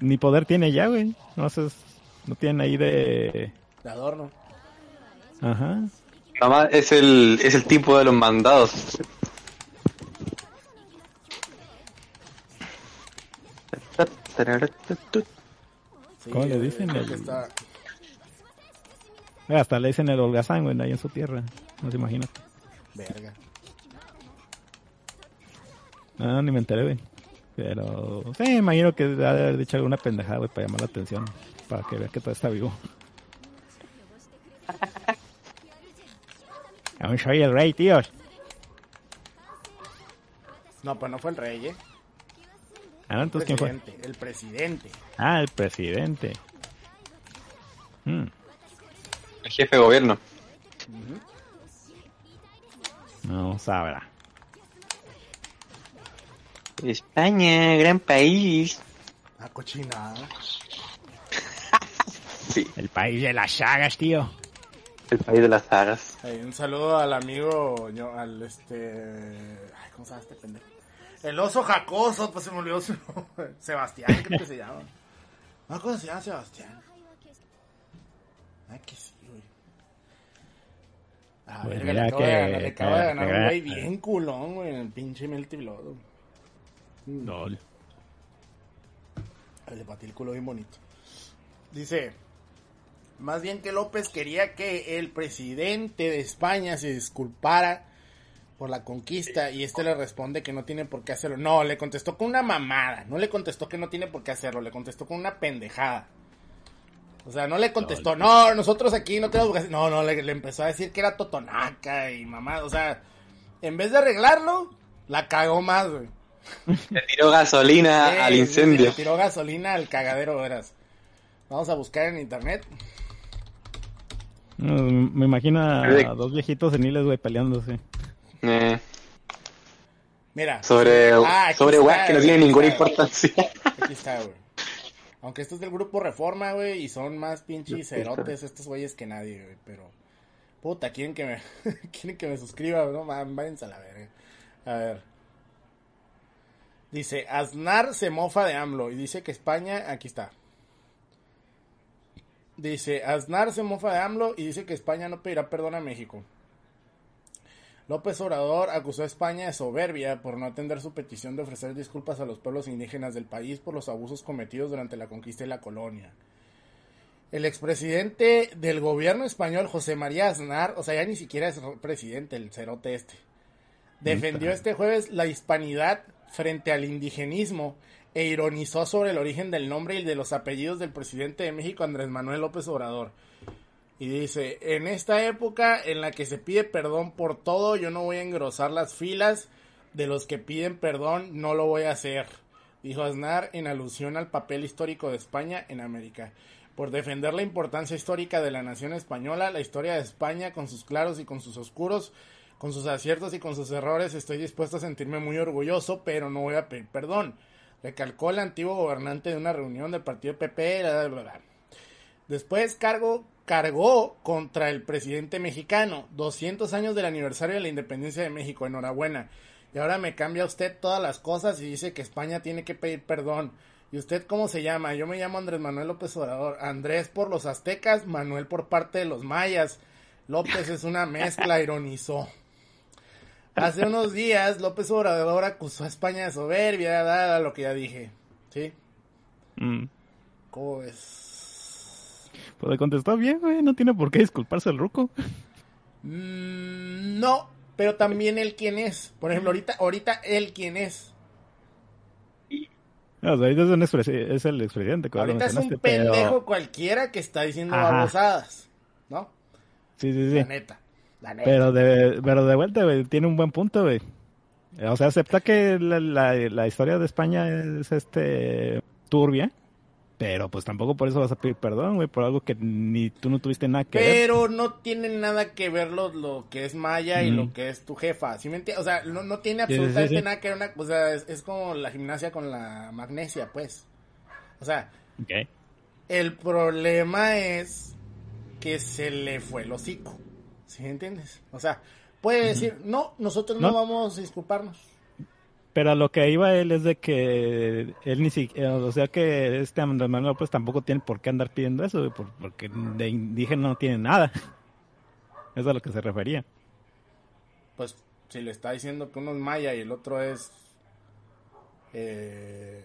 Ni poder tiene ya, güey. No sé, no tiene ahí de... De adorno. Ajá. nada más es el, es el tipo de los mandados. Sí, ¿Cómo le güey, dicen? El- está- Eh, Hasta le dicen el holgazán, güey, ahí en su tierra. No se imagina. Verga. No, ni me enteré, güey. Pero, sí, me imagino que ha de haber dicho alguna pendejada, güey, para llamar la atención. Para que vea que todo está vivo. Aún soy el rey, tíos. No, pues no fue el rey, ¿eh? Ah, no, entonces, ¿quién fue? presidente, el presidente. Ah, el presidente. Hmm. El jefe de gobierno. No sabrá. España, gran país. Ah, cochinada. Sí, El país de las sagas, tío. el país de las sagas. Un saludo al amigo, yo, al este... Ay, ¿cómo se llama este pendejo? El oso jacoso, pues se me olvidó su nombre. Sebastián, creo que se llama. No, ¿cómo se llama Sebastián? Ay, que sí, güey. A Pues ver, le mira acabo de que- ganar, le acabo de que- ganar que- un güey bien culón, güey, en el pinche Melty Blood. No. Le patí el culo bien bonito. Dice, más bien que López quería que el presidente de España se disculpara por la conquista y este le responde que no tiene por qué hacerlo. No, le contestó con una mamada. No le contestó que no tiene por qué hacerlo, le contestó con una pendejada. O sea, no le contestó, no, nosotros aquí no tenemos hacer-". No, no, le, le empezó a decir que era totonaca y mamá. O sea, en vez de arreglarlo, la cagó más, güey. Le tiró gasolina Sí, al incendio. le tiró gasolina al cagadero, verás. Vamos a buscar en internet. No, Me imagino a dos viejitos seniles, güey, peleándose. Eh, Mira. sobre Ah, sobre está, weas que no tienen ninguna está, importancia. Aquí está, güey. Aunque esto es del grupo Reforma, güey, y son más pinches cerotes estos güeyes que nadie, güey, pero... Puta, quieren que me... quieren que me suscriba, ¿no? Váyanse a la verga. A ver. Dice, Aznar se mofa de AMLO y dice que España... Aquí está. Dice, Aznar se mofa de AMLO y dice que España no pedirá perdón a México. López Obrador acusó a España de soberbia por no atender su petición de ofrecer disculpas a los pueblos indígenas del país por los abusos cometidos durante la conquista y la colonia. El expresidente del gobierno español, José María Aznar, o sea, ya ni siquiera es presidente, el cerote este, defendió este jueves la hispanidad frente al indigenismo e ironizó sobre el origen del nombre y de los apellidos del presidente de México, Andrés Manuel López Obrador. Y dice, en esta época en la que se pide perdón por todo, yo no voy a engrosar las filas de los que piden perdón, no lo voy a hacer. dijo Aznar en alusión al papel histórico de España en América. Por defender la importancia histórica de la nación española, la historia de España con sus claros y con sus oscuros, con sus aciertos y con sus errores, estoy dispuesto a sentirme muy orgulloso, pero no voy a pedir perdón. Recalcó el antiguo gobernante de una reunión del partido PP. Bla, bla. Después cargo, cargó contra el presidente mexicano. 200 años del aniversario de la independencia de México. Enhorabuena. Y ahora me cambia usted todas las cosas y dice que España tiene que pedir perdón. ¿Y usted cómo se llama? Yo me llamo Andrés Manuel López Obrador. Andrés por los aztecas, Manuel por parte de los mayas. López es una mezcla, ironizó. Hace unos días López Obrador acusó a España de soberbia, dada lo que ya dije. ¿Sí? Mm. ¿Cómo ves? Pues le contestó bien, güey. No tiene por qué disculparse el ruco. Mm, no, pero también él quién es. Por ejemplo, ahorita, ahorita él quién es. No, o sea, ahorita es, un expresi- es el expresidente. Ahorita es un pero- pendejo cualquiera que está diciendo Ajá. babosadas. ¿No? La Sí, sí, sí. neta. La neta. Pero de, pero de vuelta, güey, tiene un buen punto, güey. O sea, acepta que la, la, la historia de España es este turbia, pero pues tampoco por eso vas a pedir perdón, güey, por algo que ni tú no tuviste nada que ver. Pero no tiene nada que ver lo, lo que es Maya y lo que es tu jefa. ¿Sí me entiendes? O sea, no, no tiene Sí, sí, absolutamente sí. nada que ver. Una, o sea, es, es como la gimnasia con la magnesia, pues. O sea, el problema es que se le fue el hocico. ¿Sí me entiendes? O sea, puede decir, no, nosotros no, No. vamos a disculparnos. Pero a lo que iba él es de que él ni siquiera, o sea que este Andrés Manuel López tampoco tiene por qué andar pidiendo eso, porque de indígena no tiene nada. Eso es a lo que se refería. Pues si le está diciendo que uno es Maya y el otro es... Eh,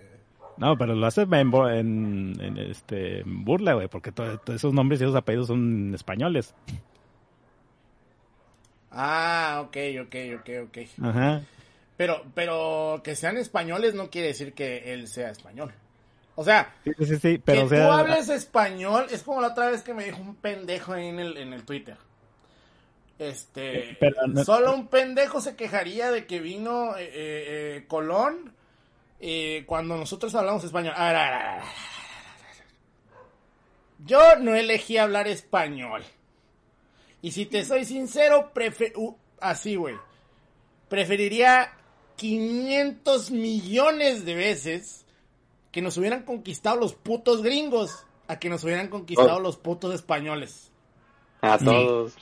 No, pero lo hace en, en, en, este, en burla, güey, porque to- todos esos nombres y esos apellidos son españoles. Ah, ok, ok, ok, ok. Ajá. Pero, pero que sean españoles no quiere decir que él sea español. O sea, Sí, sí, sí, pero que o sea, tú hables español es como la otra vez que me dijo un pendejo ahí en el, en el Twitter. Este, Eh, pero no- solo un pendejo se quejaría de que vino eh, eh, Colón eh, cuando nosotros hablamos español. A ver, a ver, a ver, a ver, a ver, a ver. Yo no elegí hablar español. Y si te soy sincero, prefe- uh, así, güey. Preferiría 500 millones de veces que nos hubieran conquistado los putos gringos a que nos hubieran conquistado Oh. los putos españoles. A todos.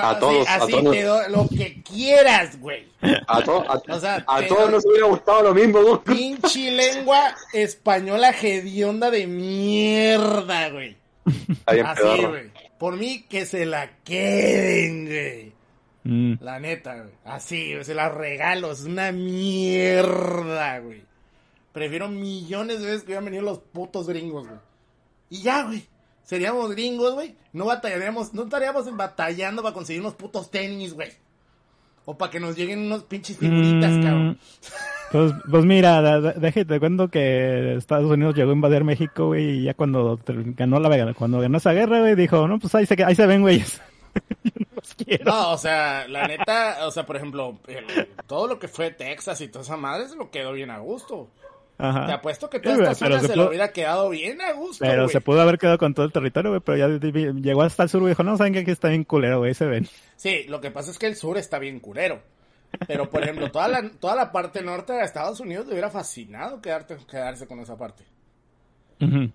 A así- todos, a así todos. te doy lo que quieras, güey. A, to- a, O sea, a te todos nos hubiera gustado lo mismo, ¿no? Pinche lengua española hedionda de mierda, güey. Así, güey. Por mí que se la queden, güey. Mm, La neta, güey. Así, güey, se la regalo. Es una mierda, güey. Prefiero millones de veces que hubieran venido los putos gringos, güey. Y ya, güey. Seríamos gringos, güey. No batallaríamos, no estaríamos batallando para conseguir unos putos tenis, güey. O para que nos lleguen unos pinches figuritas, mm, cabrón. Pues, pues mira, déjate te cuento que Estados Unidos llegó a invadir México, güey, y ya cuando ganó la cuando ganó esa guerra, güey, dijo, no, pues ahí se, ahí se ven, güeyes. No los quiero. No, o sea, la neta, o sea, por ejemplo, el- todo lo que fue Texas y toda esa madre se lo quedó bien a gusto. Ajá. Te apuesto que toda Sí, esta güey, pero zona se se pudo- lo hubiera quedado bien a gusto, Pero se pudo haber quedado con todo el territorio, güey, pero ya llegó hasta el sur y dijo, no, saben que aquí está bien culero, güey, se ven. Sí, lo que pasa es que el sur está bien culero. Pero, por ejemplo, toda la, toda la parte norte de Estados Unidos le hubiera fascinado quedarte, quedarse con esa parte. Ujú.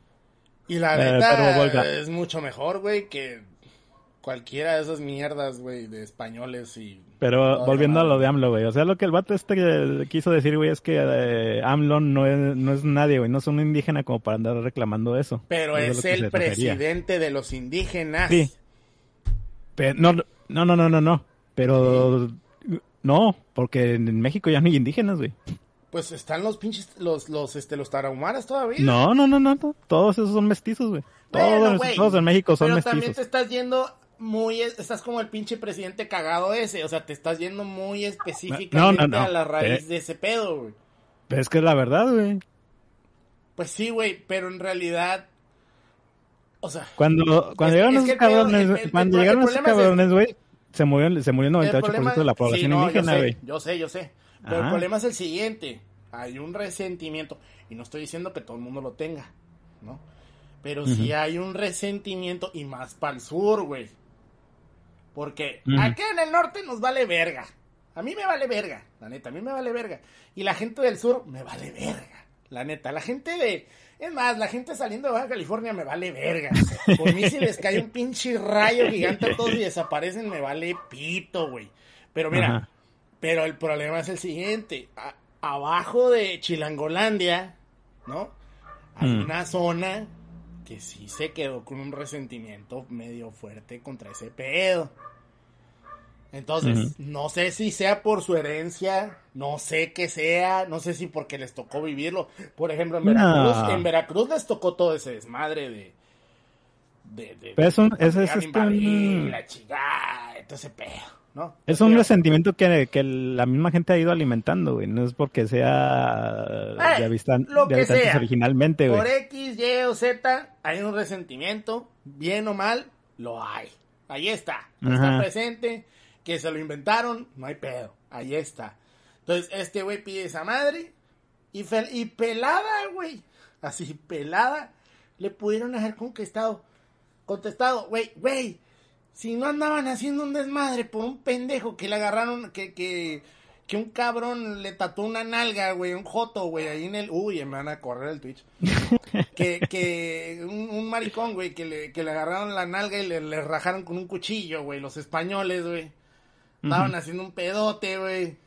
Y la Eh, neta es mucho mejor, güey, que cualquiera de esas mierdas, güey, de españoles y... Pero volviendo a lo de AMLO, güey. O sea, lo que el vato este que quiso decir, güey, es que eh, AMLO no es, no es nadie, güey. No es un indígena como para andar reclamando eso. Pero Eso es el refería. presidente de los indígenas. Sí. Pero, no, no, no, no, no, no. Pero no, porque en México ya no hay indígenas, güey. Pues están los pinches, los, los, este, los tarahumaras todavía. No, no, no, no, no. Todos esos son mestizos, güey. Bueno, Todos, en México son Pero también te mestizos. estás yendo muy, estás como el pinche presidente cagado ese, o sea, te estás yendo muy específicamente No, no, no, a la raíz eh. de ese pedo, güey. Pero es que es la verdad, güey. Pues sí, güey, pero en realidad, o sea, Cuando, cuando llegaron esos el cabrones, el- el- cuando el llegaron esos el- cabrones, güey, se murió, se murió el el 98% problema- de la sí, población yo indígena, güey. Yo sé, yo sé. Pero Ajá. el problema es el siguiente. hay un resentimiento. Y no estoy diciendo que todo el mundo lo tenga, ¿no? Pero sí hay un resentimiento y más para el sur, güey. Porque Ujú. acá en el norte nos vale verga. A mí me vale verga, la neta, a mí me vale verga. Y la gente del sur me vale verga, la neta. La gente de... Es más, la gente saliendo de Baja California me vale verga. Por mí si les cae un pinche rayo gigante a todos y desaparecen, me vale pito, güey. Pero mira, Ajá. pero el problema es el siguiente. A- abajo de Chilangolandia, ¿no? Hay Mm. una zona que sí se quedó con un resentimiento medio fuerte contra ese pedo. Entonces, no sé si sea por su herencia, no sé qué sea, no sé si porque les tocó vivirlo. Por ejemplo, en No. Veracruz, en Veracruz les tocó todo ese desmadre de... de, de es un- este la chingada, todo ese pedo, ¿no? Es un resentimiento que, que la misma gente ha ido alimentando, güey. No es porque sea Eh, de, habitan- lo de que habitantes sea. originalmente, güey. Por X, Y o Z hay un resentimiento, bien o mal, lo hay. Ahí está, está presente, que se lo inventaron, no hay pedo, ahí está. Entonces, este güey pide esa madre y, fel- y pelada, güey, así pelada, le pudieron haber conquistado, contestado, güey, güey, si no andaban haciendo un desmadre por un pendejo que le agarraron, que, que, que un cabrón le tatuó una nalga, güey, un joto, güey, ahí en el... Uy, me van a correr el Twitch. que que un, un maricón, güey, que le, que le agarraron la nalga y le, le rajaron con un cuchillo, güey, los españoles, güey. Estaban haciendo un pedote, güey.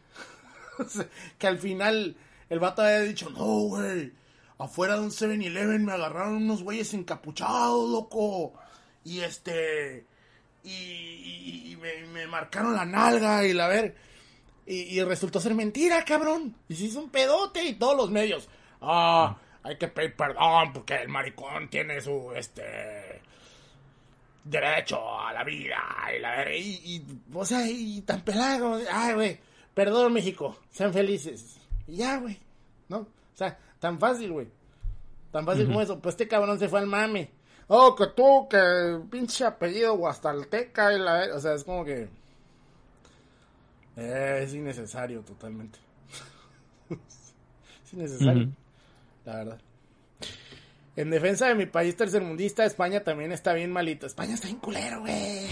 Que al final el vato había dicho, no, güey, afuera de un 7-Eleven me agarraron unos güeyes encapuchados, loco. Y este... Y, y- y me, me marcaron la nalga y la ver... Y, y resultó ser mentira, cabrón. Y se hizo un pedote y todos los medios. Ah, hay que pedir perdón porque el maricón tiene su, este, derecho a la vida. Y, la, y, y, o sea, y tan pelado. Ay, güey, perdón, México. Sean felices. Y ya, güey. ¿No? O sea, tan fácil, güey. Tan fácil como eso. Pues este cabrón se fue al mame. Oh, que tú, que pinche apellido guastalteca y la... O sea, es como que... Eh, es innecesario totalmente. es innecesario, la verdad. En defensa de mi país tercermundista, España también está bien malito. España está bien culero, güey.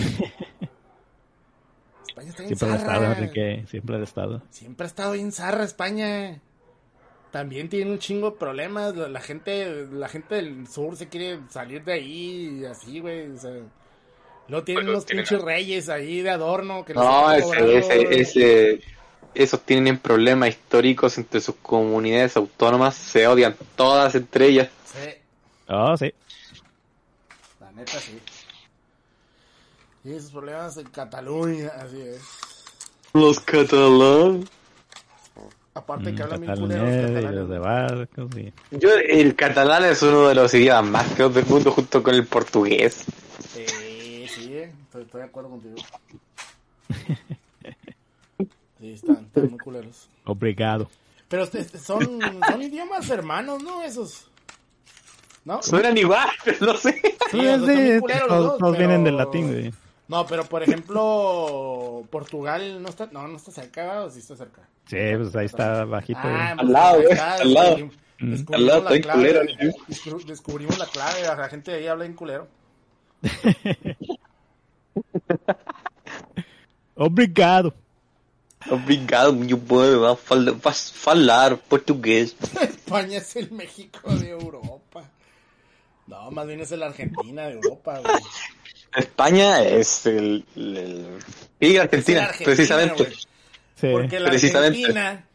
España está bien Siempre ha estado, zarra. Enrique. Siempre ha estado. Siempre ha estado bien zarra España. También tiene un chingo de problemas. La, la gente, la gente del sur se quiere salir de ahí y así, güey. O sea, luego tienen Bueno, unos tienen pinches a- reyes ahí de adorno que No, ese, ese, esos tienen problemas históricos entre sus comunidades autónomas, se odian todas entre ellas. Sí, Oh, sí. la neta sí. Y esos problemas en Cataluña, así es. Los catalanes. Aparte que Mm, hablan bien los y de barcos, sí. Yo, el catalán es uno de los idiomas más feos del mundo junto con el portugués. Sí, sí, eh, estoy, estoy de acuerdo contigo. Sí, están, están muy culeros. Obrigado. Pero son, son idiomas hermanos, ¿no? Esos. ¿No? Suenan igual, pero no sé. Sí, Sí, sí, todos, dos, todos pero- vienen del latín, güey. No, pero por ejemplo, Portugal no está, no, no está cerca, o sí está cerca. Sí, pues ahí está bajito. Ah, güey. Al lado, güey, está, al lado. descubrimos- Mm. Al lado, la está clave, culero. Descubri- Descubrimos la clave, la gente de ahí habla en culero. Obrigado. Obrigado, meu fal- vas falar portugués. España es el México de Europa. No, más bien es el Argentina de Europa, güey. España es el. Es Argentina, Argentina, precisamente. Sí. Porque la Precisamente. Argentina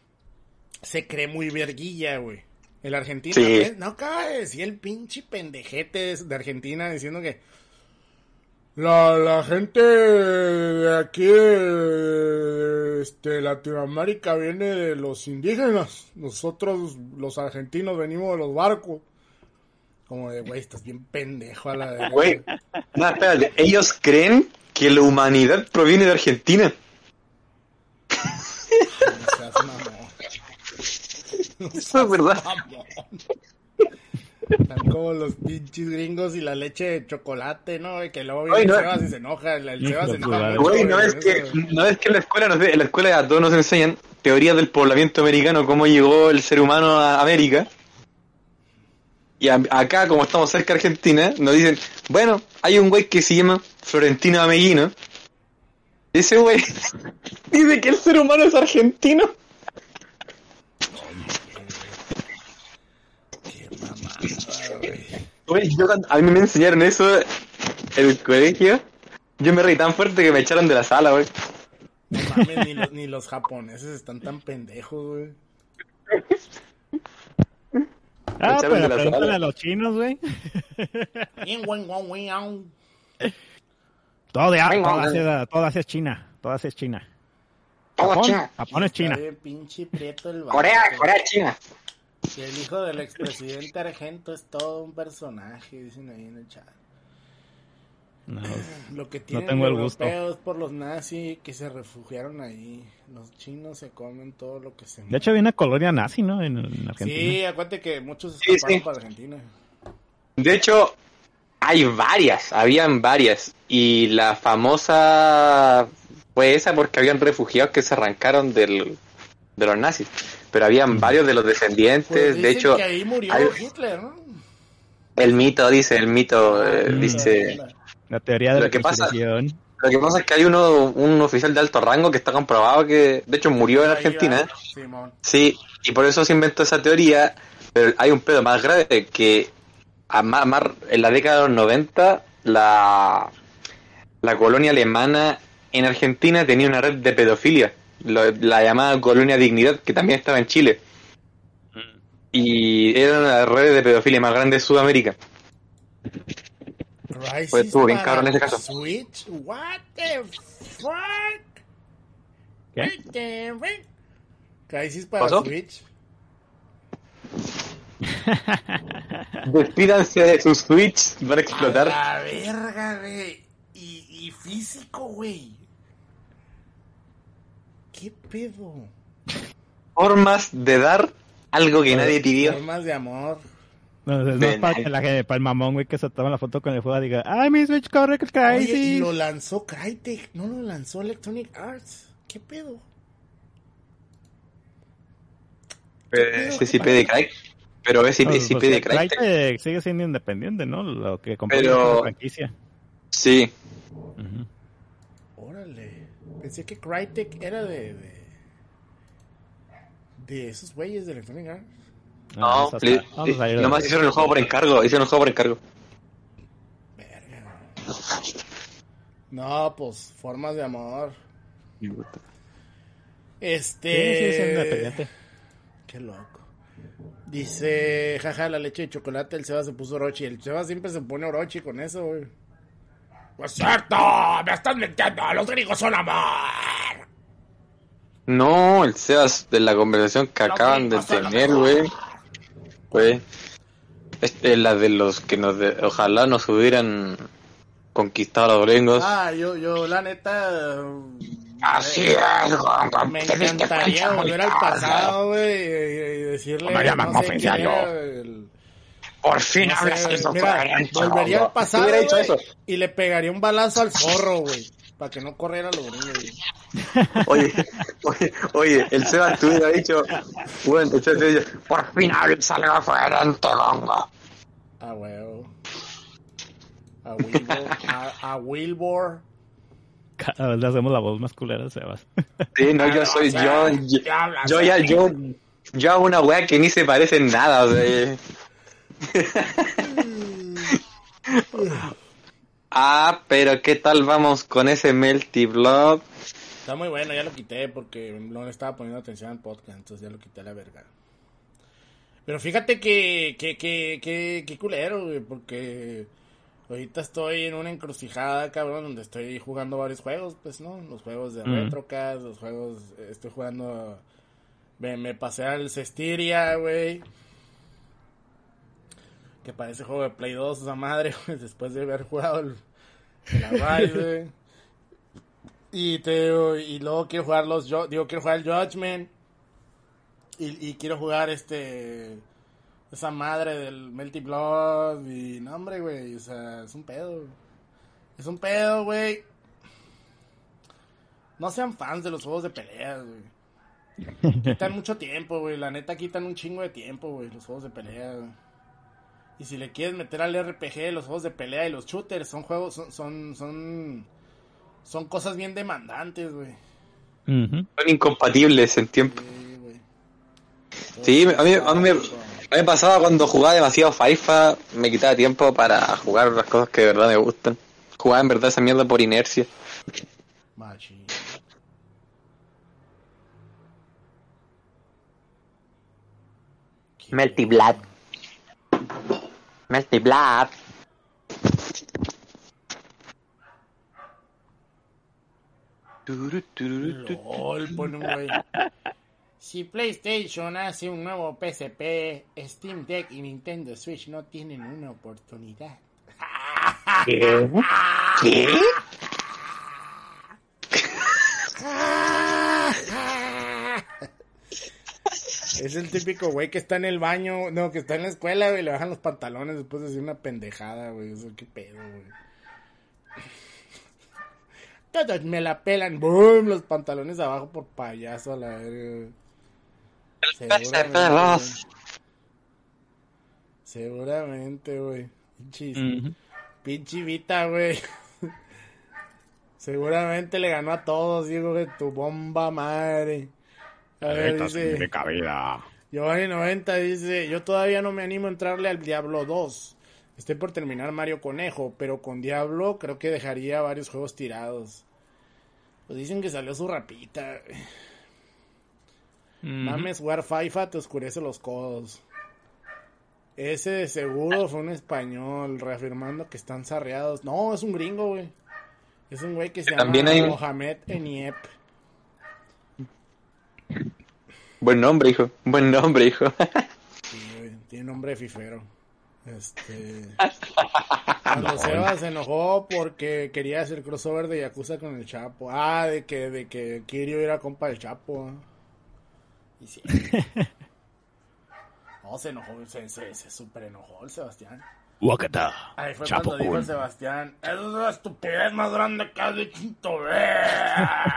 se cree muy verguilla, güey. El Argentina, Sí. pues, no acaba de decir el pinche pendejete de de Argentina diciendo que la, la gente de aquí de este, Latinoamérica viene de los indígenas. Nosotros, los argentinos, venimos de los barcos. Como de, güey, estás bien pendejo a la de... Güey, no, espérate, ellos creen que la humanidad proviene de Argentina. No seas mamón. Eso es verdad. Mamón. Están como los pinches gringos y la leche de chocolate, ¿no? Que luego Oye, viene no- el Sebas y se enoja. El, Sebas se enoja Güey, no es que, no es que en la escuela, nos- en la escuela a todos nos enseñan teorías del poblamiento americano, cómo llegó el ser humano a América. Y a- acá, como estamos cerca de Argentina, nos dicen, bueno, hay un güey que se llama Florentino Ameguino. Ese güey dice que el ser humano es argentino. Güey. Yo a mí me enseñaron eso en el colegio. Yo me reí tan fuerte que me echaron de la sala, güey. No mames, ni los, ni los japoneses están tan pendejos, güey. Ah, de pero la pregúntale sala. a los chinos, güey. Todo de todas es, todas es China. Todas es China. Todo Japón, China. Japón es China. Pinche prieto el. Corea, Corea, China. Y el hijo del expresidente Argento es todo un personaje, dicen ahí en el chat. No, Lo que tienen tengo el los gusto. europeos por los nazis que se refugiaron ahí. Los chinos se comen todo lo que se De hecho, había una colonia nazi, ¿no? En, en Argentina. Sí, acuérdate que muchos Sí, escaparon sí. para Argentina. De hecho, hay varias, habían varias. Y la famosa fue esa porque habían refugiados que se arrancaron del, de los nazis. Pero habían varios de los descendientes. Pues de hecho, que ahí murió hay- Hitler, ¿no? el mito, dice, el mito, eh, Mm. dice... La teoría de Lo la que pasa-. Lo que pasa es que hay uno, un oficial de alto rango que está comprobado que, de hecho, murió en Argentina. Sí, y por eso se inventó esa teoría, pero hay un pedo más grave que a más- en la década de los 90 la, la colonia alemana en Argentina tenía una red de pedofilia, lo- la llamada colonia Dignidad, que también estaba en Chile. Y era una de las redes de pedofilia más grande de Sudamérica. Crisis Pues estuvo bien para cabrón ese caso. Switch, what the fuck? ¿Qué? Crisis para ¿Pasó? Switch. Despídanse de sus Switch, van a explotar. A la verga, güey. Y, y físico, güey. ¿Qué pedo? Formas de dar algo que nadie pidió. Formas de amor. No, es De más para, la que- para el mamón, güey, que se toma la foto con el juego diga, ¡ay, mi Switch corre que Oye, y Crisis! lo lanzó Crytek, no lo lanzó Electronic Arts. ¿Qué pedo? Eh, SCP de Crack. Pero es No, SCP pues, de Crack. Crytek sigue siendo independiente, ¿no? Lo que compró Pero- la franquicia. Sí. Ujú. Órale. Pensé que Crytek era de. de, de esos güeyes de Electronic Arts. No, vamos a li- sa- vamos a salir de- nomás hicieron el juego por encargo. Hicieron el juego por encargo. Verga. No, pues, formas de amor. Este. Sí. Qué loco. Dice, jaja, la leche de chocolate, el Seba se puso Orochi. El Seba siempre se pone Orochi con eso, güey. ¡No es cierto! ¡Me estás mintiendo! ¡Los gringos son amor! No, el Sebas de la conversación que Los acaban de tener, güey. Güey. Es es la de los que nos. de- ojalá nos hubieran conquistado a los gringos. Ah, yo, yo, la neta... Así me- es, güey. Me Te viste encantaría volver al pasado, güey, y, decirle... No sé oficial, quién yo. el- Por fin no sé, hablas eso, mira, volvería al pasado, y le pegaría un balazo al zorro, güey, para que no corriera los gringos, güey. Oye, oye, oye, el Sebas te hubiera dicho, bueno, dicho, por fin hablas algo coherente, gongo. A huevo. A Wilbur. A, a Wilbur. Cada vez le hacemos la voz más culera, Sebas. Sí, no, yo soy, yo, yo ya, yo, yo hago una wea que ni se parece en nada, o sea. ah, pero ¿qué tal vamos con ese Melty Blob? Está muy bueno, ya lo quité porque no le estaba poniendo atención al podcast, entonces ya lo quité a la verga. Pero fíjate que, que, que, que, que culero, güey, porque ahorita estoy en una encrucijada, cabrón, donde estoy jugando varios juegos, pues, ¿no? Los juegos de Mm. RetroCast, los juegos, estoy jugando, me, me pasé al Cestiria, güey. Que parece juego de Play 2, esa madre, güey, después de haber jugado el, el Arise. Y te y luego quiero jugar los digo quiero jugar el Judgment y, y quiero jugar este esa madre del Melty Blood y no, hombre, güey, o sea, es un pedo. Es un pedo, güey. No sean fans de los juegos de peleas, güey. Quitan mucho tiempo, güey. La neta quitan un chingo de tiempo, güey, los juegos de pelea. Y si le quieres meter al RPG, los juegos de pelea y los shooters son juegos, son, son, son, son cosas bien demandantes, güey. Son incompatibles en tiempo. Sí, güey. Sí, a mí, a mí me, a mí me pasaba cuando jugaba demasiado FIFA, me quitaba tiempo para jugar las cosas que de verdad me gustan. Jugaba en verdad esa mierda por inercia. Machi. Melty Blood. Melty Blood. LOL, pone un güey. Si PlayStation hace un nuevo PSP, Steam Deck y Nintendo Switch no tienen una oportunidad. ¿Qué? ¿Qué? Es el típico güey que está en el baño, no, que está en la escuela, güey, le bajan los pantalones después de decir una pendejada, güey. Eso, qué pedo, güey. Todos me la pelan, boom, los pantalones abajo por payaso a la verga. Seguramente, güey. Seguramente, güey. Pinches- Ujú. Pinche Vita, güey. Seguramente le ganó a todos, digo, de tu bomba madre. A ver, dice, cabida. Giovanni 90 dice, yo todavía no me animo a entrarle al Diablo 2. Estoy por terminar Mario Conejo, pero con Diablo creo que dejaría varios juegos tirados. Pues dicen que salió su rapita. Mames, jugar FIFA te oscurece los codos. Ese de seguro fue un español, reafirmando que están sarreados. No, es un gringo, güey. Es un güey que se También llama hay Mohamed Eniep. Buen nombre, hijo. Buen nombre, hijo. Sí, güey, tiene nombre de fifero. Este. Cuando Seba se enojó porque quería hacer crossover de Yakuza con el Chapo. Ah, de que, de que Kirio era compa del Chapo. ah. Y sí. No, se enojó, se, se, se super enojó el Sebastián. Wakata. Ahí fue Chapo cuando dijo el. Sebastián, es la estupidez más grande que has dicho en tu vida".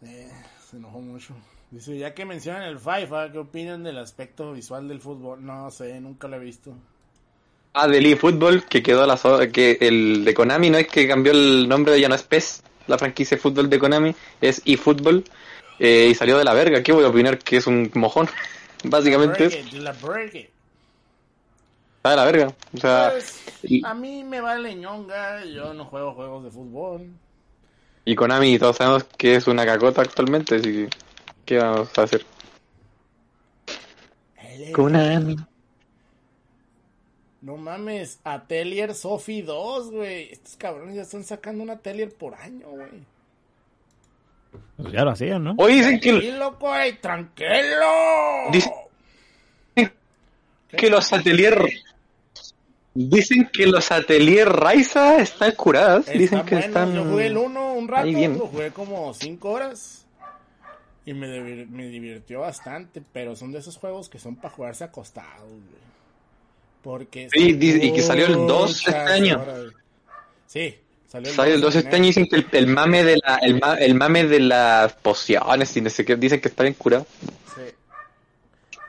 Se enojó mucho. Dice, ya que mencionan el FIFA, ¿qué opinan del aspecto visual del fútbol? No sé, nunca lo he visto. Ah, del eFootball, que quedó la so- que el de Konami, no es que cambió el nombre, ya no es PES, la franquicia de fútbol de Konami, es eFootball, eh, y salió de la verga. ¿Qué voy a opinar? Que es un mojón. Básicamente Break es, it, la break it. está de la verga. O sea, Pues, y, a mí me vale ñonga, yo no juego juegos de fútbol. Y Konami todos sabemos que es una cacota actualmente, así que, ¿qué vamos a hacer? Konami. No mames, Atelier Sophie 2, güey. Estos cabrones ya están sacando un Atelier por año, güey. Pues ya lo hacían, ¿no? Hoy dicen que, ¡Y loco, ey! ¡Tranquilo! Dice- que los atelier dicen que los atelier Raiza están curadas, dicen que buenos. están Yo jugué el 1 un rato, lo jugué como 5 horas. Y me, divir- me divirtió bastante, pero son de esos juegos que son para jugarse acostados, güey. Porque... Sí, y que salió el 2 este año. horas. Sí, salió el Sale el 2 en este año y dicen que el, el mame de la el, ma- el mame de las pociones y no sé qué dicen que está bien curado. Sí.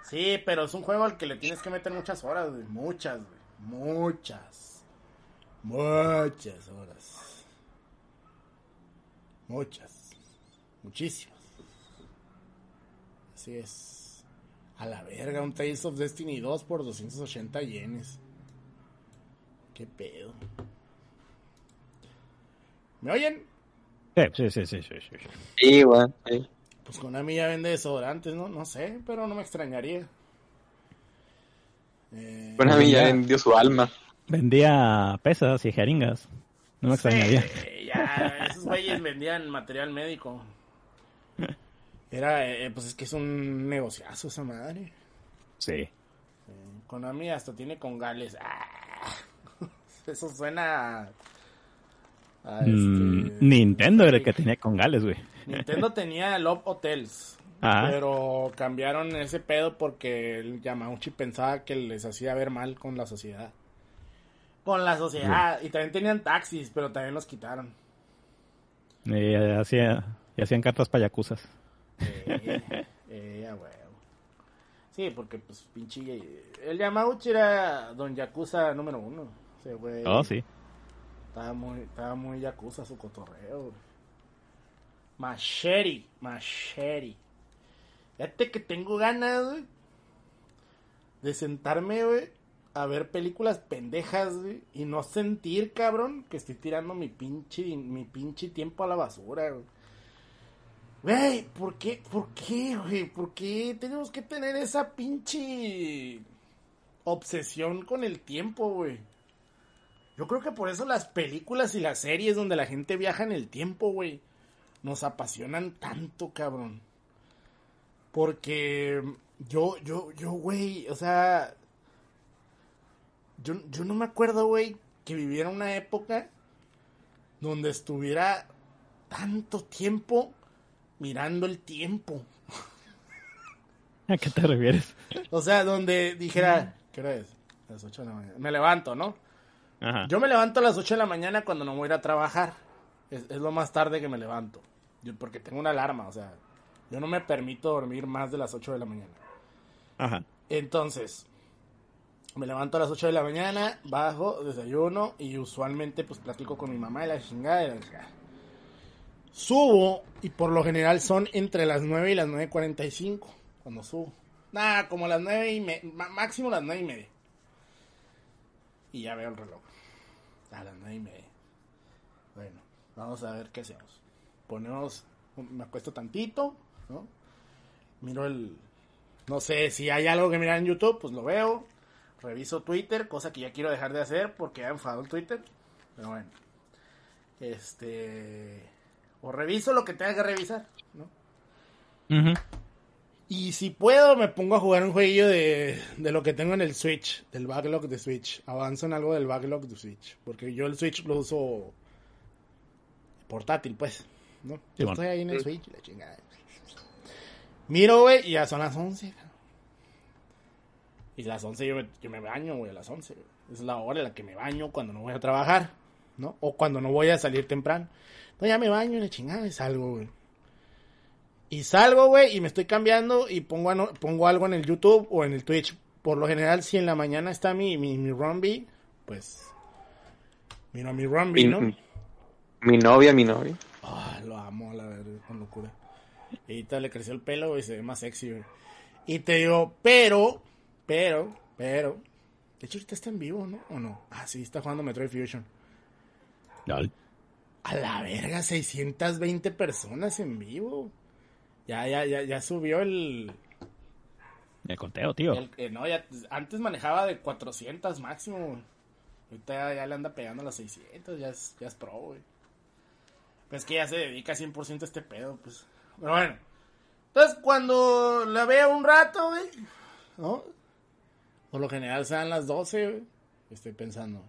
Sí, pero es un juego al que le tienes que meter muchas horas, güey. Muchas, güey. Muchas. Muchas horas. Muchas. Muchísimas. Así es. A la verga, un Tales of Destiny 2 por 280 yenes. Qué pedo. ¿Me oyen? Sí, sí, sí, sí, sí, sí. Sí, weón. sí. Pues Konami ya vende desodorantes, ¿no? No sé, pero no me extrañaría. Eh, Bueno, a mí ya vendió su alma. Vendía pesas y jeringas. No me extrañaría. Sí, ya, esos güeyes vendían material médico. Era, eh, pues es que es un negociazo esa madre. Sí. Konami hasta tiene con Gales. Ah, eso suena a, a Mm, este- Nintendo era el que tenía con Gales, güey. Nintendo tenía Love Hotels. Ajá. Pero cambiaron ese pedo porque el Yamauchi pensaba que les hacía ver mal con la sociedad. Con la sociedad. Y también tenían taxis, pero también los quitaron. Y, hacía, y hacían cartas payacusas. Eh, eh. Sí, porque pues pinche... El Yamauchi era Don Yakuza número uno. Ese güey Oh, sí. Estaba muy, estaba muy Yakuza su cotorreo. Machete, machete. Fíjate que tengo ganas, güey, de sentarme, güey, a ver películas pendejas, güey, y no sentir, cabrón, que estoy tirando mi pinche, mi pinche tiempo a la basura, güey. Güey, ¿por qué, por qué, güey? ¿Por qué tenemos que tener esa pinche obsesión con el tiempo, güey? Yo creo que por eso las películas y las series donde la gente viaja en el tiempo, güey, nos apasionan tanto, cabrón. Porque yo, yo, yo, güey, o sea, yo, yo no me acuerdo, güey, que viviera una época donde estuviera tanto tiempo mirando el tiempo. ¿A qué te refieres? O sea, donde dijera, ¿qué hora es? Las 8 de la mañana. Me levanto, ¿no? Ajá. Yo me levanto a las 8 de la mañana cuando no voy a ir a trabajar. Es, es lo más tarde que me levanto. Yo- porque tengo una alarma, o sea, yo no me permito dormir más de las 8 de la mañana. Ajá. Entonces, me levanto a las 8 de la mañana, bajo, desayuno y usualmente pues platico con mi mamá y la chingada y la chingada. Subo y por lo general son entre las 9 y las 9.45 cuando subo. Nada, como las 9 y me ma- máximo las 9 y media. Y ya veo el reloj. A las 9 y media. Bueno, vamos a ver qué hacemos. Ponemos, me acuesto tantito, ¿no? Miro el, no sé si hay algo que mirar en YouTube, pues lo veo. Reviso Twitter, cosa que ya quiero dejar de hacer porque ya enfadó el Twitter. Pero bueno. Este. O reviso lo que tenga que revisar, ¿no? Y si puedo, me pongo a jugar un jueguillo de, de lo que tengo en el Switch, del backlog de Switch. Avanzo en algo del backlog de Switch. Porque yo el Switch lo uso portátil, pues. ¿no? Yo estoy ahí en el Switch, la chingada. Miro, güey, y ya son las 11. cabrón. Y las 11 yo me, yo me baño, güey, a las 11. güey. Es la hora en la que me baño cuando no voy a trabajar, ¿no? O cuando no voy a salir temprano. Entonces ya me baño y la chingada y salgo, güey. Y salgo, güey, y me estoy cambiando y pongo, ano- pongo algo en el YouTube o en el Twitch. Por lo general, si en la mañana está mi, mi, mi Rumby, pues miro a mi Rumby, Mi, ¿no? mi novia, mi novia. Ah, lo amo, la verdad, con locura. Y ahorita le creció el pelo y se ve más sexy, güey. Y te digo, pero, pero, pero. De hecho, ahorita está en vivo, ¿no? ¿O no? Ah, sí, está jugando Metroid Fusion. Lol. A la verga, 620 personas en vivo. Ya, ya, ya, ya subió el, El conteo, tío. El- eh, no, ya, antes manejaba de 400 máximo. Ahorita ya, ya le anda pegando a las 600, ya es, ya es pro, güey. Pues que ya se dedica 100% a este pedo, pues. Pero bueno. Entonces, cuando la veo un rato, güey, ¿no? Por lo general sean las 12, güey. Estoy pensando.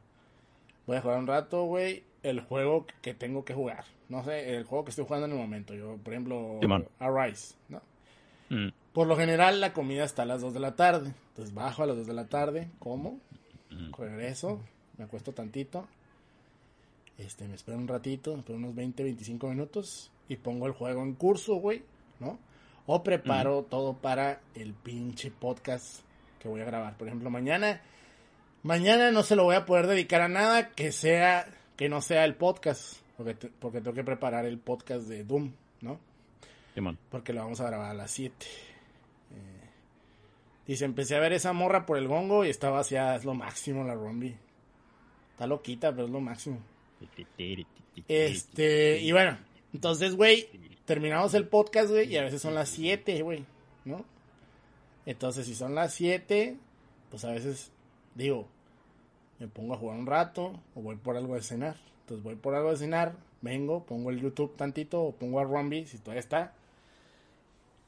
Voy a jugar un rato, güey, el juego que tengo que jugar. No sé, el juego que estoy jugando en el momento. Yo, por ejemplo, Simón. Arise, ¿no? Mm. Por lo general la comida está a las 2 de la tarde. Entonces bajo a las 2 de la tarde, como, regreso, me acuesto tantito. Este, me espero un ratito, me espero unos 20, 25 minutos y pongo el juego en curso, güey, ¿no? O preparo todo para el pinche podcast que voy a grabar. Por ejemplo, mañana mañana no se lo voy a poder dedicar a nada que sea que no sea el podcast, porque te- porque tengo que preparar el podcast de Doom, ¿no? Porque lo vamos a grabar a las 7. Eh, dice, empecé a ver esa morra por el gongo y está vaciada, es lo máximo la Rombi. Está loquita, pero es lo máximo. Este, y bueno, entonces, güey, terminamos el podcast, güey, y a veces son las 7, güey, ¿no? Entonces, si son las 7, pues a veces, digo, me pongo a jugar un rato o voy por algo de cenar. Entonces voy por algo de cenar, vengo, pongo el YouTube tantito o pongo a Rumby si todavía está.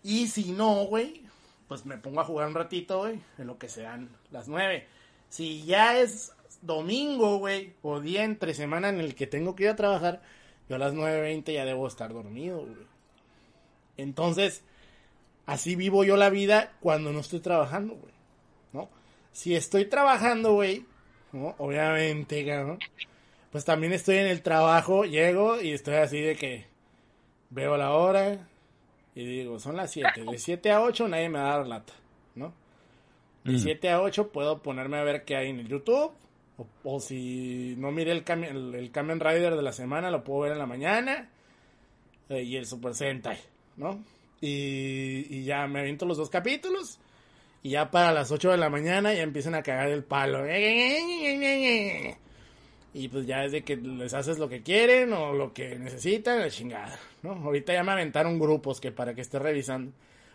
Y si no, güey, pues me pongo a jugar un ratito, güey, en lo que sean las 9. Si ya es domingo, güey, o día entre semana en el que tengo que ir a trabajar, yo a las 9.20 ya debo estar dormido, güey. Entonces, así vivo yo la vida cuando no estoy trabajando, güey. ¿No? Si estoy trabajando, güey, ¿no? Obviamente, cabrón. Pues también estoy en el trabajo, llego y estoy así de que veo la hora y digo, son las 7. De 7 a 8 nadie me va a dar lata, ¿no? De 7 a 8 puedo ponerme a ver qué hay en el YouTube. O, si no mire el, Kamen- el, el Rider de la semana, lo puedo ver en la mañana. Eh, y el Super Sentai, ¿no? Y, y ya me aviento los dos capítulos. Y ya para las 8 de la mañana ya empiezan a cagar el palo. Y pues ya es de que les haces lo que quieren o lo que necesitan, la chingada, ¿no? Ahorita ya me aventaron grupos que para que esté revisando,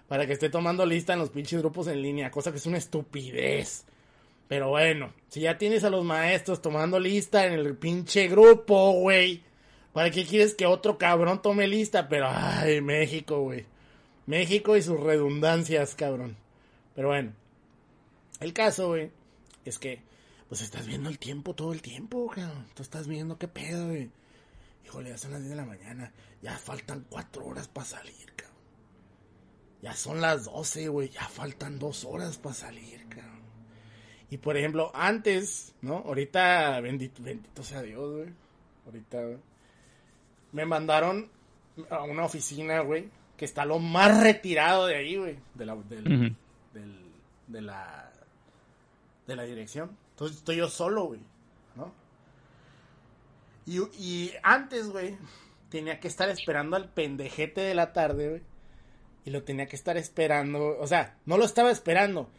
para que esté tomando lista en los pinches grupos en línea, cosa que es una estupidez. Pero bueno, si ya tienes a los maestros tomando lista en el pinche grupo, güey, ¿para qué quieres que otro cabrón tome lista? Pero, ay, México, güey. México y sus redundancias, cabrón. Pero bueno, el caso, güey, es que, pues estás viendo el tiempo todo el tiempo, cabrón. Tú estás viendo qué pedo, güey. Híjole, ya son las 10 de la mañana. Ya faltan 4 horas para salir, cabrón. Ya son las 12, güey. Ya faltan 2 horas para salir, cabrón. Y por ejemplo, antes, ¿no? Ahorita, bendito, bendito sea Dios, güey. Ahorita, güey, me mandaron a una oficina, güey, que está lo más retirado de ahí, güey. De la, del, de la, de la dirección. Entonces estoy yo solo, güey, ¿no? Y, y antes, güey, tenía que estar esperando al pendejete de la tarde, güey. Y lo tenía que estar esperando. O sea, no lo estaba esperando.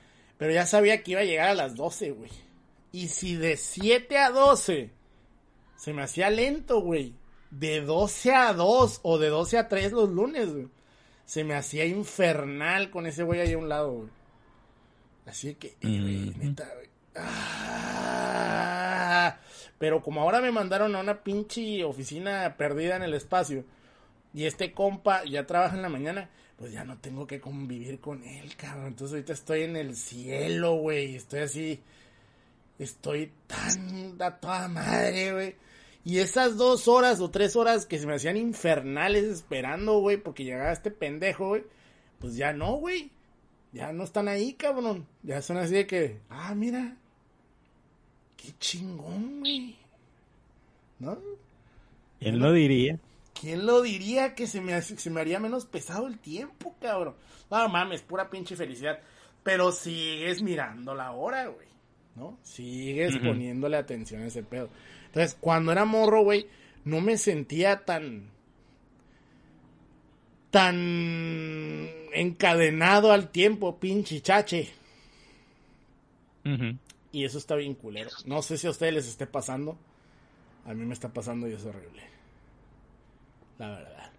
Pero ya sabía que iba a llegar a las 12, güey. Y si de 7 a 12 se me hacía lento, güey. De 12 a 2 o de 12 a 3 los lunes, güey. Se me hacía infernal con ese güey ahí a un lado, güey. Así que, eh, güey, neta, güey. Ah. Pero como ahora me mandaron a una pinche oficina perdida en el espacio y este compa ya trabaja en la mañana, pues ya no tengo que convivir con él, cabrón. Entonces ahorita estoy en el cielo, güey. Estoy así, estoy tan a toda madre, güey. Y esas dos horas o tres horas que se me hacían infernales esperando, güey, porque llegaba este pendejo, güey, pues ya no, güey. Ya no están ahí, cabrón. Ya son así de que, ah, mira. Qué chingón, güey. ¿No? ¿Quién lo diría? ¿Quién lo diría que se me, hace- se me haría menos pesado el tiempo, cabrón? No mames, pura pinche felicidad. Pero sigues mirando la hora, güey. ¿No? Sigues poniéndole atención a ese pedo. Entonces, cuando era morro, güey, no me sentía tan. tan encadenado al tiempo, pinche chache. Y eso está bien culero. No sé si a ustedes les esté pasando. A mí me está pasando y es horrible. La verdad.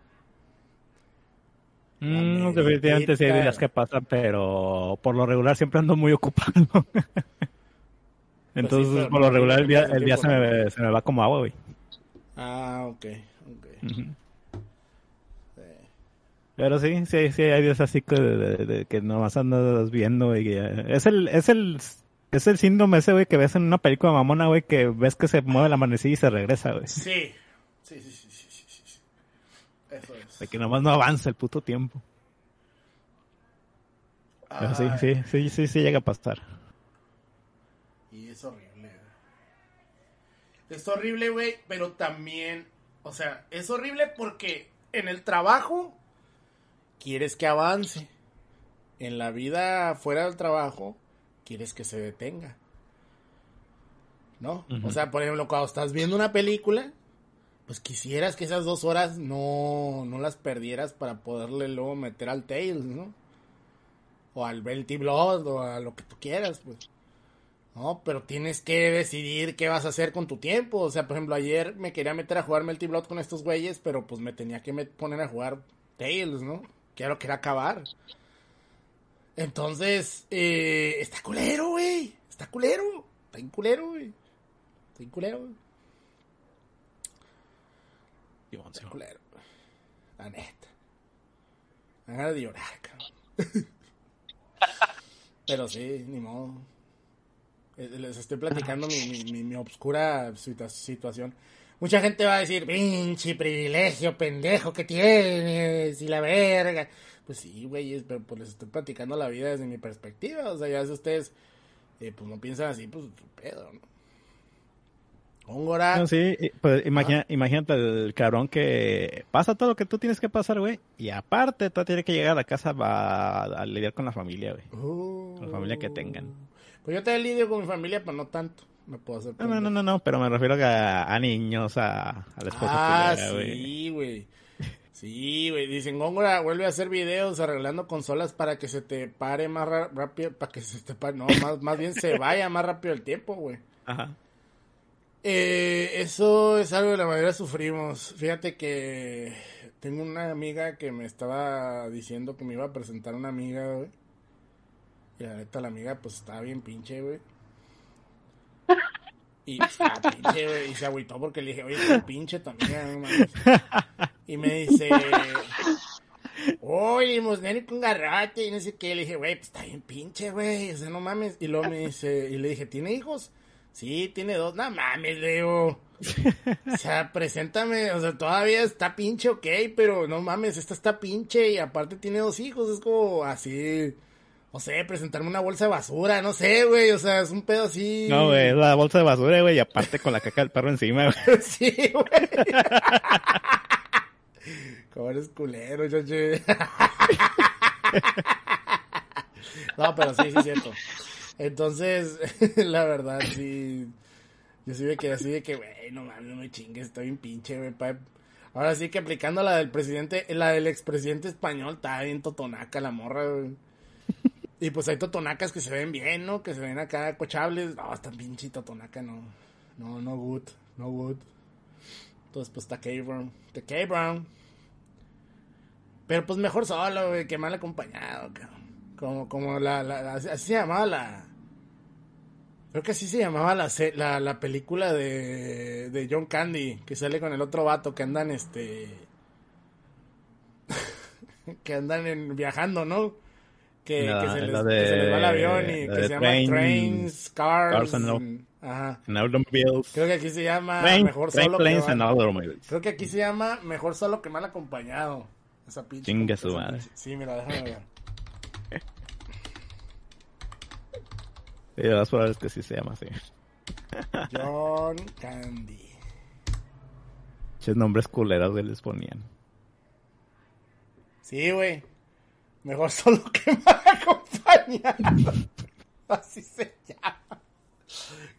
Mm, definitivamente sí hay días que pasan, pero por lo regular siempre ando muy ocupado. Entonces, Pues pero por lo no regular el día, el día se, me, se me va como agua, güey. Ah, ok, ok. Pero sí, sí, sí, hay días así que, de- de- que nomás andas viendo, y Es el, es el, es el síndrome ese, güey, que ves en una película mamona, güey, que ves que se mueve la manecilla y se regresa, güey. Sí. Sí, sí, sí. De que nomás no avanza el puto tiempo. Pero sí, sí, sí, sí, sí llega a pasar. Y es horrible. Es horrible, güey, pero también, o sea, es horrible porque en el trabajo quieres que avance. En la vida fuera del trabajo quieres que se detenga. ¿No? O sea, por ejemplo, cuando estás viendo una película, pues quisieras que esas dos horas no, no las perdieras para poderle luego meter al Tails, ¿no? O al Belty Blood o a lo que tú quieras, pues. No, pero tienes que decidir qué vas a hacer con tu tiempo. O sea, por ejemplo, ayer me quería meter a jugar Melty Blood con estos güeyes, pero pues me tenía que poner a jugar Tails, ¿no? Lo que era acabar. Entonces, eh, está culero, güey. Está culero. Está bien culero, güey. Está bien culero, güey. Está culero. La neta. Me ganas de llorar, cabrón. Pero sí, ni modo. Eh, Les estoy platicando mi, mi, mi, mi obscura situa- situación. mucha gente va a decir, pinche privilegio, pendejo que tienes y la verga. Pues sí, güey, pero pues les estoy platicando la vida desde mi perspectiva. O sea, ya si ustedes eh, pues no piensan así, pues pedo, ¿no? Góngora. No, sí, pues imagina, imagínate el cabrón que pasa todo lo que tú tienes que pasar, güey. Y aparte, tú tienes que llegar a la casa a, a lidiar con la familia, güey. Uh, Con la familia que tengan. Pues yo te lidio con mi familia, pero no tanto. Me puedo hacer. No, no, no, no, no, pero me refiero a, a niños, a, a la esposa Ah, culera, güey. sí, güey. Sí, güey. Dicen, Góngora, vuelve a hacer videos arreglando consolas para que se te pare más rápido. Para que se te pare. No, más, más bien se vaya más rápido el tiempo, güey. Ajá. Eh, eso es algo que la mayoría sufrimos. Fíjate que tengo una amiga que me estaba diciendo que me iba a presentar una amiga, güey. Y la neta, la amiga, pues estaba bien pinche, güey. Y pinche, güey. Y se agüitó porque le dije, oye, qué pinche mames. Y me dice, oye, limosnero con garrote y no sé qué. Le dije, güey, pues está bien pinche, güey. O sea, no mames. Y luego me dice, y le dije, ¿tiene hijos? Sí, tiene dos. No mames, le digo. O sea, preséntame. O sea, todavía está pinche, ok, pero no mames, esta está pinche y aparte tiene dos hijos. Es como así. No sé, presentarme una bolsa de basura, no sé, güey. O sea, es un pedo así. No, güey, es la bolsa de basura, güey, y aparte con la caca del perro encima, güey. Sí, güey. Como eres culero, chache. No, pero sí, sí es cierto. Entonces, la verdad, sí. Yo sí me quedé así de que, güey, no mames, no me chingues, estoy bien pinche, güey. Ahora sí que aplicando la del presidente, la del expresidente español, está bien totonaca la morra, güey. Y pues hay totonacas que se ven bien, ¿no? Que se ven acá cochables. No, están pinche totonaca, no. No, no good, no good. Entonces, pues está K-Brown. Está K-Brown. Pero pues mejor solo, güey, que mal acompañado, cabrón. Como, como la, la, la- así se llamaba la... Creo que así se llamaba la, la, la película de, de John Candy, que sale con el otro vato que andan, este... que andan en, viajando, ¿no? Que, se, les, la que se les va el de- avión y que de se llama Train- Trains, Cars. Cars and Ajá. En automobiles. Creo que aquí se llama Train, Mejor train Solo que mal. Creo que aquí se llama Mejor Solo que Mal Acompañado. Esa pinche. Chinga su madre. Sí, mira, déjame ver. Más probable es que sí se llama así. John Candy. Ches nombres culeros que les ponían. Sí, güey. Mejor Solo que Mal Acompañado. Así se llama.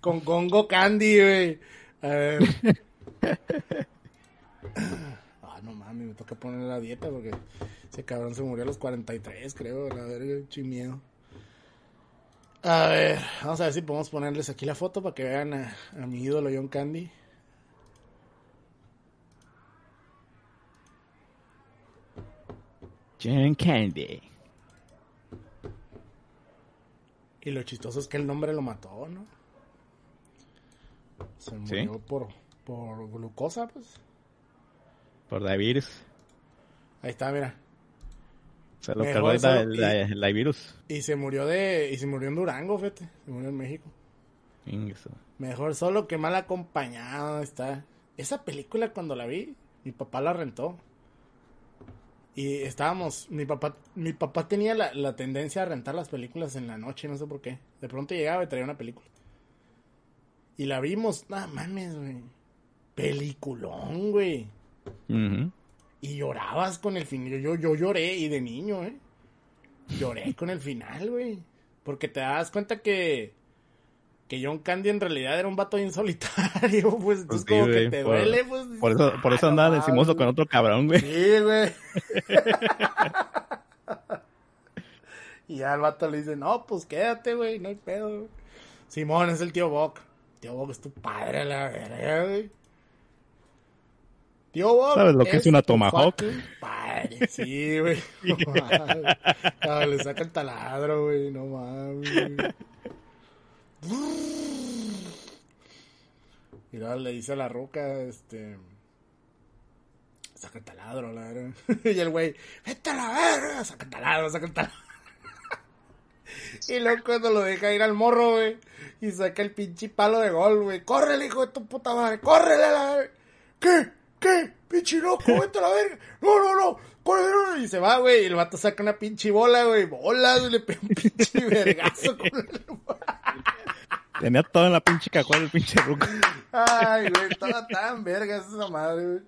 Con Congo Candy, güey. A ver. Ah, no mames, me toca poner la dieta porque ese cabrón se murió a los 43, creo. La verga, chimiedo. A ver, vamos a ver si podemos ponerles aquí la foto para que vean a, a mi ídolo John Candy. John Candy. Y lo chistoso es que el nombre lo mató, ¿no? Se murió por, por glucosa, pues. Por la virus. Ahí está, mira. Se lo Mejor cargó el, el, virus. Y se murió de. Y se murió en Durango, fíjate. Se murió en México. Mejor solo que mal acompañado está. Esa película cuando la vi, mi papá la rentó. Y estábamos, mi papá, mi papá tenía la, la tendencia a rentar las películas en la noche, no sé por qué. De pronto llegaba y traía una película. Y la vimos, no mames, güey. Peliculón, güey. Ujú. Y llorabas con el final. Yo, yo lloré y de niño, ¿eh? Lloré con el final, güey. Porque te das cuenta que. Que John Candy en realidad era un vato bien solitario, pues. Entonces, Pues sí, como que te por- duele, pues. Por eso, por eso Ah, andaba decimoso con otro cabrón, güey. Sí, güey. y ya el vato le dice, no, pues quédate, güey, no hay pedo. güey". Simón es el tío Boc. Tío Boc es tu padre, la verga, güey. Tío Boc. ¿Sabes lo que es una tu tomahawk? Padre, sí, güey. No mames. Ah, le saca el taladro, güey, no mames. Y luego le dice a la roca, este. Saca el taladro, la verga. y el güey, vete a la verga, saca el taladro, saca el taladro. y luego cuando lo deja ir al morro, güey, y saca el pinche palo de gol, güey. Córrele, hijo de tu puta madre, córrele, la. ¿qué? ¿Qué? Pinche loco, vete a la verga. No, no, no. córrele". Y se va, güey. Y el vato saca una pinche bola, güey. Bola, güey. Le pega un pinche vergazo con el... Tenía toda la pinche cajuela el pinche ruco. Ay, güey. Estaba tan verga esa madre, güey.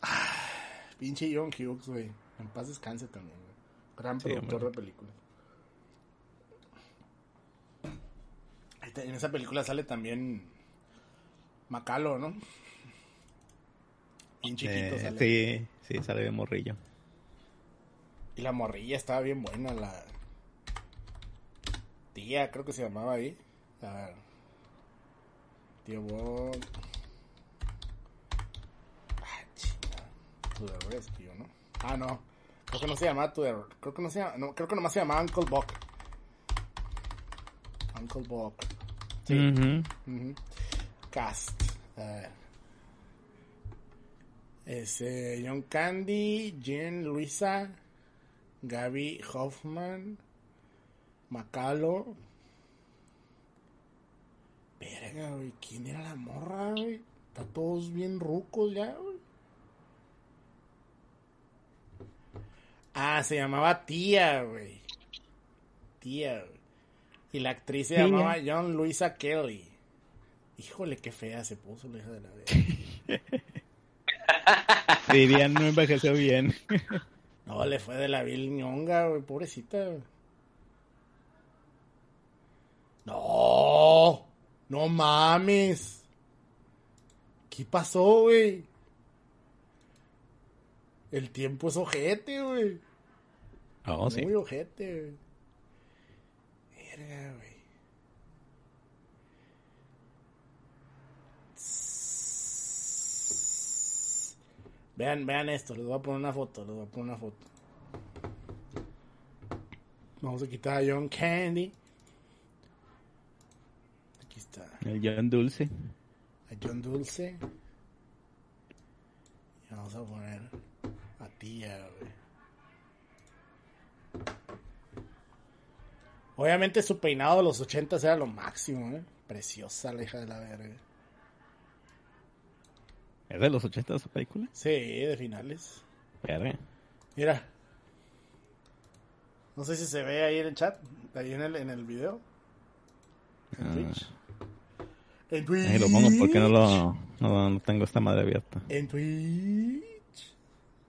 Ay, Pinche John Hughes, güey. En paz descanse también, güey. Gran productor de películas. En esa película sale también Macalo, ¿no? Bien chiquito Eh, sale. sí, sí, sale de morrillo. Y la morrilla estaba bien buena, la tía, creo que se llamaba ahí. La tío Bob. Ah, chinga. To the Rescue, ¿no? Ah, no. Creo que no se llamaba To the... Creo que no se llama... No, creo que nomás se llamaba Uncle Buck. Uncle Buck. Sí. Cast. A ver. Es eh, John Candy, Jen Luisa, Gaby Hoffman, Macalo. Verga, güey. ¿Quién era la morra, güey? Está todos bien rucos ya, güey. Ah, se llamaba Tía, güey. Tía, güey. Y la actriz se llamaba John Luisa Kelly. Híjole, qué fea se puso la hija de la verga. Dirían, no envejeció bien. No, le fue de la vil ñonga, güey, pobrecita. güey. No, no mames. ¿Qué pasó, güey? El tiempo es ojete, güey. Oh, sí. Muy ojete, güey. Verga, güey. Vean, vean esto, les voy a poner una foto, les voy a poner una foto. Vamos a quitar a John Candy. Aquí está. El John Dulce. A John Dulce. Y vamos a poner a tía, güey. Obviamente su peinado de los 80 era lo máximo, ¿eh? Preciosa la hija de la verga. ¿Es de los 80 esa película? Sí, de finales. Verga. Mira. No sé si se ve ahí en el chat, ahí en el, en el video. En Ah. Twitch. En Twitch. Ahí lo pongo porque no lo no, no tengo esta madre abierta. En Twitch.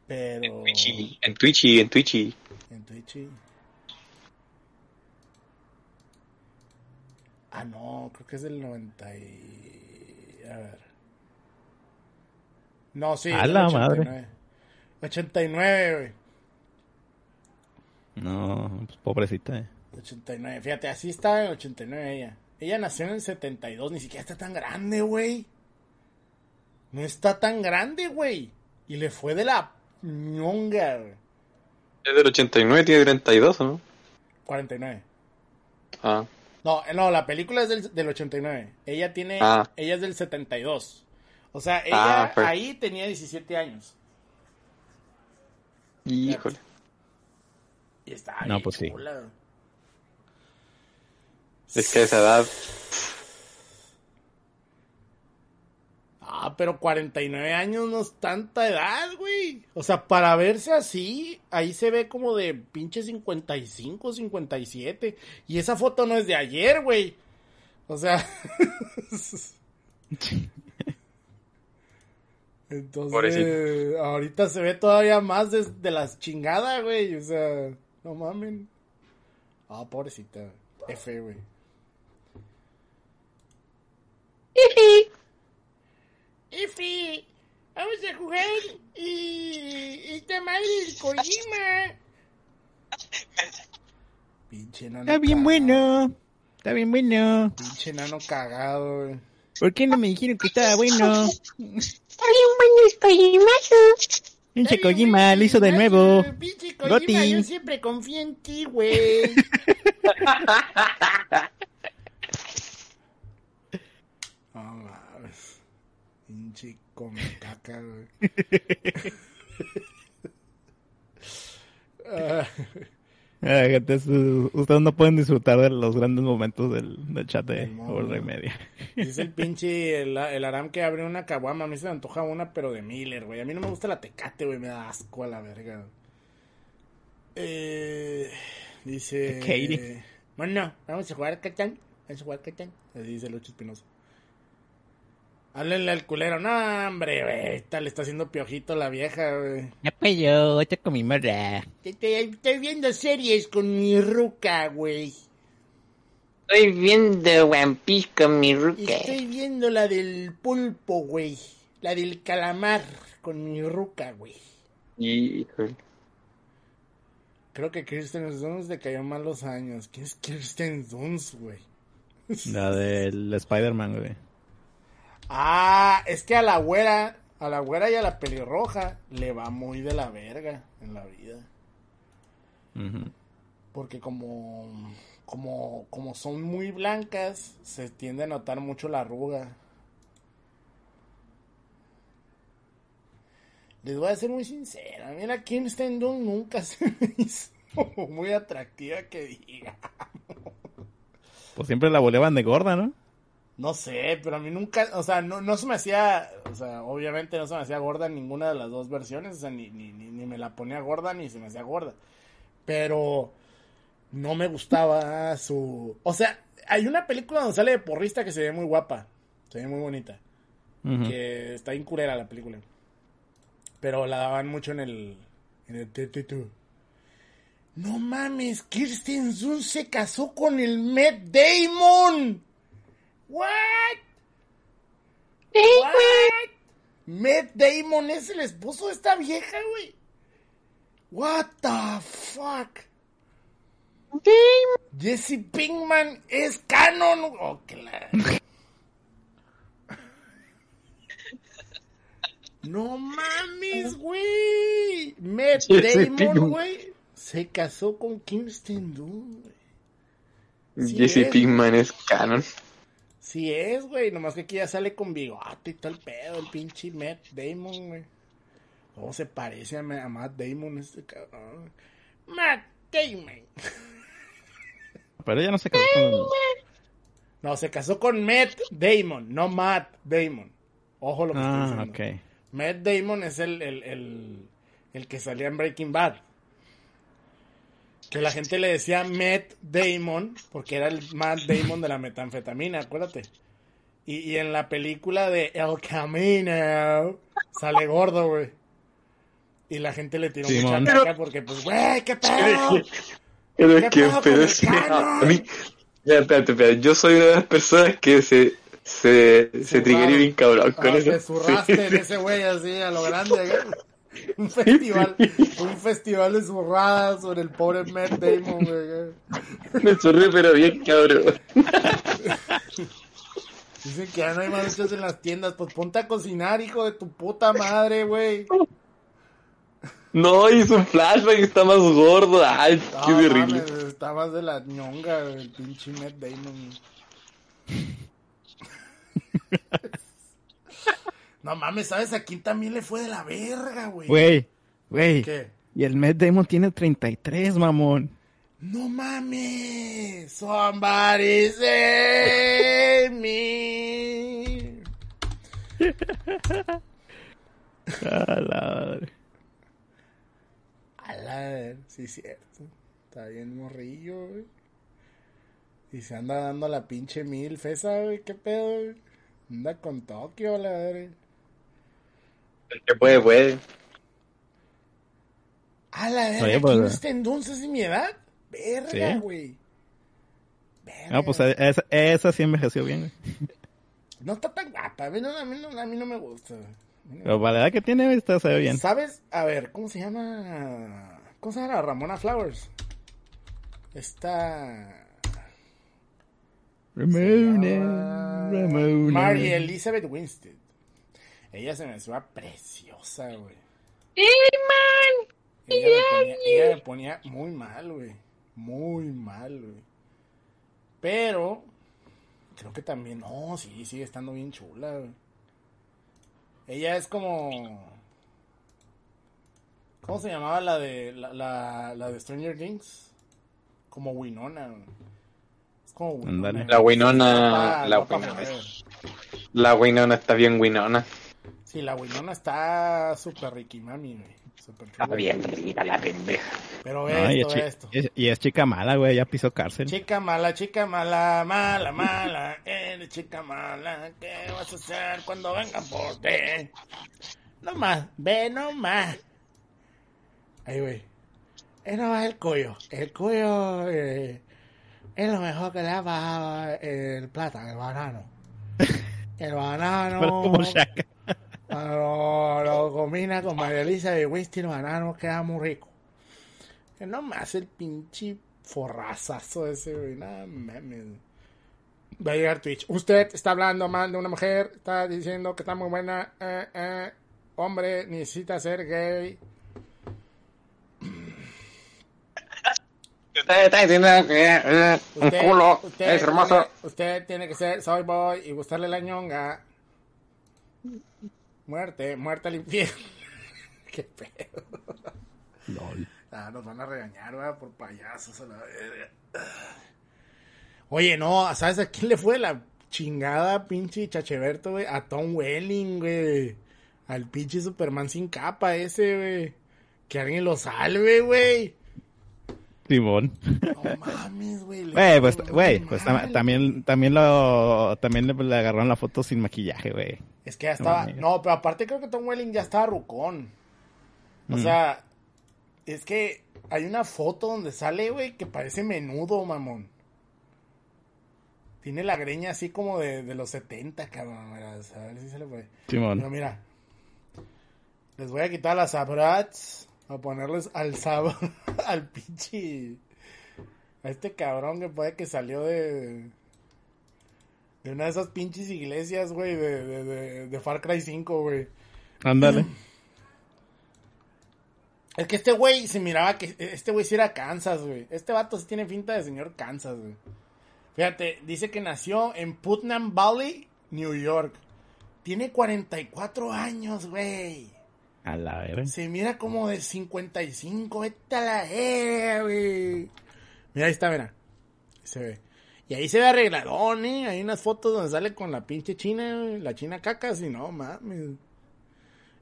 Pero. En Twitchy, en Twitchy, en Twitchy. En. Ah, no, creo que es del 90 y... A ver. No, sí. A del la 89. 89, güey. No, pues pobrecita. eh. 89. Fíjate, así estaba en 89 ella. Ella nació en el 72, ni siquiera está tan grande, güey. No está tan grande, güey. Y le fue de la ñonga, güey. Es del 89, tiene 32, ¿o no? 49. Ah, No, eh, no, la película es del, del 89. Ella tiene, Ah. ella es del 72. O sea, ella Ah, pues. ahí tenía 17 años. híjole. Y está No, pues sí. Es que a esa edad, Ah, pero 49 años no es tanta edad, güey. O sea, para verse así, ahí se ve como de pinche 55, 57. Y esa foto no es de ayer, güey. O sea... Entonces, Pobrecito. ahorita se ve todavía más de, de las chingadas, güey. O sea, no mamen. Ah, pobrecita. F, güey. Efi, vamos a jugar y esta madre del Kojima. Pinche nano. Está bien cagado, bueno. Está bien bueno. Pinche nano cagado, güey. ¿Por qué no me dijeron que estaba bueno? Está bien bueno el Kojimazo. Pinche Kojima lo hizo de nuevo. Pinche Kojima, Goti. yo siempre confío en ti, güey. No mames. Pinche come caca, güey. Gente, ustedes no pueden disfrutar de los grandes momentos del, del chat de Media. Dice el pinche, el, el Aram que abre una caguama. A mí se me antoja una, pero de Miller, güey. A mí no me gusta la tecate, güey. Me da asco a la verga. Eh, dice... Katie. Bueno, vamos a jugar Catán. Vamos a jugar Catán. Dice Lucho Espinosa. Háblenle al culero. No, hombre, güey. Esta le está haciendo piojito la vieja, güey. Ya pues yo, te comí morra. Estoy, estoy viendo series con mi ruca, güey. Estoy viendo One Piece con mi ruca. Estoy viendo la del pulpo, güey. La del calamar con mi ruca, güey. Híjole. Creo que Kirsten Dunst le cayó mal los años. ¿Quién es Kirsten Dunst, güey? La del Spider-Man, güey. Ah, es que a la güera, a la güera y a la pelirroja le va muy de la verga en la vida. Porque como, como, como son muy blancas, se tiende a notar mucho la arruga. Les voy a ser muy sincera. Mira, Kirsten Dunst nunca se me hizo muy atractiva que diga. Pues siempre la boleaban de gorda, ¿no? No sé, pero a mí nunca, o sea, no, no se me hacía, o sea, obviamente no se me hacía gorda en ninguna de las dos versiones, o sea, ni, ni, ni, ni me la ponía gorda ni se me hacía gorda. Pero no me gustaba su... O sea, hay una película donde sale de porrista que se ve muy guapa, se ve muy bonita, que está incurera la película. Pero la daban mucho en el... En el TT2. No mames, Kirsten Dunst se casó con el Matt Damon. What? What? Matt Damon es el esposo de esta vieja, güey. What the fuck? Jesse Pinkman es canon. Oh, que la- No mames, güey. Matt Jesse Damon, güey, se casó con Kirsten Dunst. Sí Jesse es. Pinkman es canon. Sí es, güey, nomás que aquí ya sale con bigote y todo el pedo, el pinche Matt Damon, güey. ¿Cómo se parece a, Ma- a Matt Damon este cabrón? Matt Damon. Pero ella no se casó con... No, se casó con Matt Damon, no Matt Damon. Ojo lo que estoy Ah, diciendo. ok. Matt Damon es el, el, el, el que salía en Breaking Bad. Que la gente le decía Matt Damon porque era el Matt Damon de la metanfetamina, acuérdate. Y, y en la película de El Camino sale gordo, güey. Y la gente le tiró mucha caca porque, pues, güey, ¿qué pedo? Pero ¿Qué es que, pedo pero con es que a mí, ya, espérate, espérate, yo soy una de las personas que se, se, se bien cabrón con Ah, eso. te zurraste Sí, en ese güey así a lo grande. Un festival, un festival de zurradas sobre el pobre Matt Damon, güey. Me zurré, pero bien cabrón. Dicen que ya no hay maruchas en las tiendas, pues ponte a cocinar, hijo de tu puta madre, güey. No, hizo un flashback está más gordo. Ay, No, qué terrible. mames, está más de la ñonga, el pinche Matt Damon. No mames, ¿sabes a quién también le fue de la verga, güey? Güey, güey. ¿Qué? Y el Matt Damon tiene 33, mamón. No mames. Somebody save me. A la madre. A la ver, sí es cierto. Está bien morrillo, güey. Y se anda dando la pinche mil fesa, güey. ¿Qué pedo, güey? Anda con Tokio, la verga. El que puede, puede. A la verga, Oye, pues, Kirsten Dunst es de mi edad. Verga, güey. Ah, pues esa, esa sí envejeció bien, güey. No está tan guapa. A mí no, a mí no, a mí no me gusta. no Pero para la edad que tiene, está, se ve bien. ¿Sabes? A ver, ¿cómo se llama? ¿Cómo se llama? Ramona Flowers. Esta. se Ramona, llama Ramona. Mary Elizabeth Winstead. Ella se me suena preciosa, güey. Ella me, ponía, ella me ponía muy mal, güey. Muy mal, güey. Pero. Creo que también. No, sí, sigue estando bien chula, güey. Ella es como. ¿Cómo se llamaba la de la, la, la de Stranger Things? como Winona. güey. Es como Winona. La Winona- la Winona. La Winona está bien Winona. Sí, la Winona está súper ricky mami, güey. Súper Está chula. bien rica la pendeja. Pero No, y, esto, es esto. es- y es chica mala, güey, ya pisó cárcel. Chica mala, chica mala, mala, mala, eres chica mala, ¿qué vas a hacer cuando vengan por ti? No más, ve no más. Ahí, güey. Es nomás el cuyo. El cuyo eh, es lo mejor que le ha pasado el plátano, el banano. El banano. Pero como Shaka. Lo, lo combina con María Elisa de whisky el banano, queda muy rico. Que no me hace el pinche forrazazo ese, güey. Nada. Va a llegar Twitch. Usted está hablando mal de una mujer, está diciendo que está muy buena. Eh, eh, hombre, necesita ser gay. Usted está diciendo que eh, un culo usted es hermoso. Usted tiene que ser soy boy y gustarle la ñonga. Muerte, muerte al infierno. Qué pedo. Lol. Ah, nos van a regañar, ¿verdad? Por payasos a la verga. Oye, no, ¿sabes a quién le fue la chingada pinche chacheberto, güey? A Tom Welling, güey. Al pinche Superman sin capa ese, güey. Que alguien lo salve, güey. Simón. No mames, güey. Güey, pues, güey, pues también, también lo, también le, le agarraron la foto sin maquillaje, güey. Es que ya estaba. No, pero aparte creo que Tom Welling ya estaba rucón. O Mm. sea, es que hay una foto donde sale, güey, que parece menudo, mamón. Tiene la greña así como de, de los 70, cabrón. mira, A ver si se le puede. Pero mira, les voy a quitar las abrats. A ponerles al sabor, al pinche. A este cabrón que puede que salió de. De una de esas pinches iglesias, güey, de, de, de, de Far Cry 5, güey. Ándale. Es que este güey se miraba que. Este güey sí era Kansas, güey. Este vato sí tiene finta de señor Kansas, güey. Fíjate, dice que nació en Putnam Valley, New York. Tiene 44 años, güey. A la verga. Se mira como de 55. Vete a la verga, güey. Mira, ahí está, mira. Se ve. Y ahí se ve arregladón, ¿eh? Hay unas fotos donde sale con la pinche china, la china caca, si no, mames.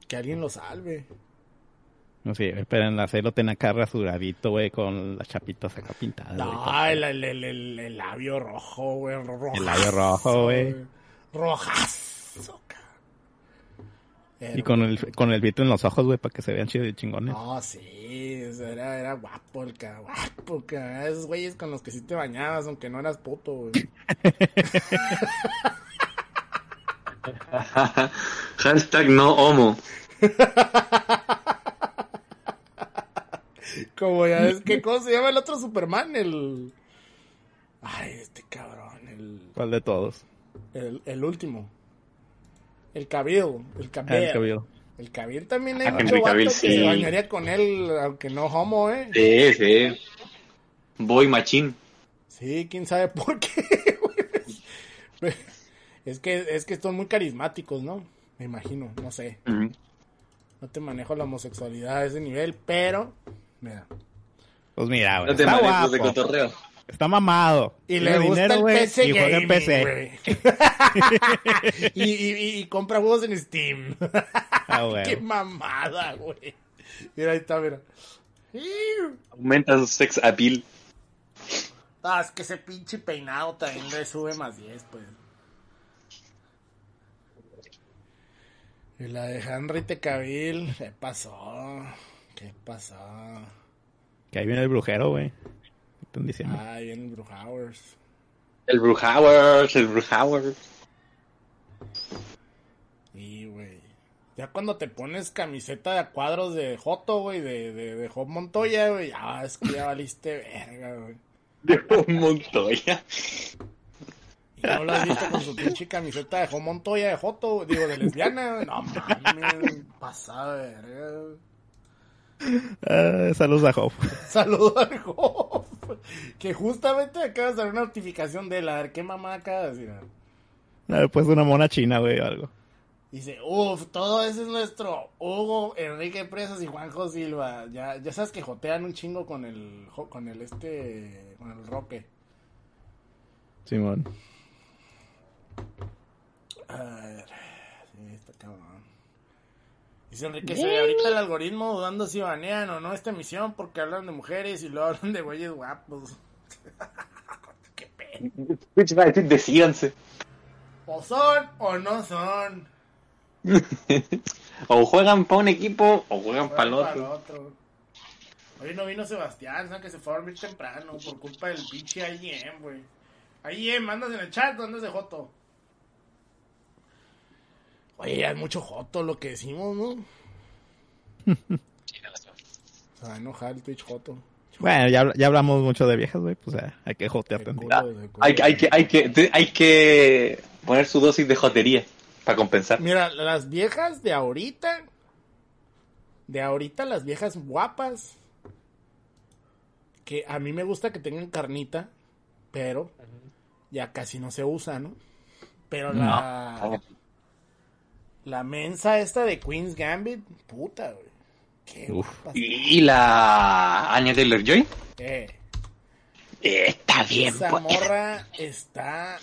Que alguien lo salve. No sé, esperen, hacerlo ten acá rasuradito, güey, con las chapitas acá pintadas. No, el, el, el, el- labio rojo, güey. rojazo, El labio rojo, güey. Rojazo, Y con el, con el vito en los ojos, güey, para que se vean chidos y chingones. No, sí, eso era, era guapo el cara, guapo, cara. Esos güeyes con los que sí te bañabas, aunque no eras puto, güey. Hashtag no homo. Como ya ves, ¿qué cosa se llama el otro Superman? El... Ay, este cabrón, el, ¿Cuál de todos? el, el último. El Cavill, el Ah, Cavill. el Cavill también hay Ah, mucho Cavill, que sí. se bañaría con él, aunque no homo, ¿eh? Sí, sí. Boy machín. Sí, quién sabe por qué. güey. es que es que son muy carismáticos, ¿no? Me imagino, no sé. No te manejo la homosexualidad a ese nivel, pero mira. Pues mira, güey. No te Está manejas de guapo. cotorreo. Está mamado. Y le gusta dinero, el PC Y juega en gaming, PC. güey. y, y- y compra juegos en Steam. Ah. Qué mamada, güey. Mira, ahí está, mira. Aumenta su sex appeal. Ah, es que ese pinche peinado también le sube más 10, pues. Y la de Henry Tecabil, ¿qué pasó? ¿Qué pasó? Que ahí viene el brujero, güey. ¿Qué están diciendo? Ah, viene el Brujowers. El Brujowers, el Brujowers. Y, güey. Ya cuando te pones camiseta de a cuadros de Joto, güey, de, de, de Job Montoya, güey, ya es que ya valiste verga, güey. De un Montoya. Y no lo has visto con su pinche camiseta de Job Montoya de Joto, digo, de lesbiana, güey. No mames, pasada de verga, güey. Ah, saludos a Hope. Saludo al Job. Que justamente acaba de salir una notificación de él. A ver, ¿qué mamá acaba de decir? Puesto una mona china, güey, o algo. Dice, uff, todo eso es nuestro Hugo, Enrique Presas y Juanjo Silva. Ya, ya sabes que jotean un chingo con el, con el este, con el Roque. Simón. A ver, sí, está cabrón. Dice Enrique, sí, ahorita el algoritmo dudando si banean o no esta emisión porque hablan de mujeres y luego hablan de güeyes guapos. Qué pena. Twitch va a decir, decídanse. O son o no son. O juegan para un equipo o juegan para el otro. Hoy no vino Sebastián, ¿sabes? Que se fue a dormir temprano por culpa del pinche IEM, güey. IEM, andas en el chat, ¿dónde andas de Joto? Oye, ya es mucho Joto lo que decimos, ¿no? Se va a enojar el Twitch Joto. Bueno, ya, ya hablamos mucho de viejas, güey. Pues eh, hay que jotear tantito. Ah. Hay, que- hay, que, hay, que, te- hay que poner su dosis de jotería para compensar. Mira, las viejas de ahorita, de ahorita las viejas guapas, que a mí me gusta que tengan carnita, pero ya casi no se usa, ¿no? Pero la, la mensa esta de Queen's Gambit, puta, güey. Qué Uf. ¿Y la Anya Taylor Joy? Eh, Está bien, esa pues. morra está,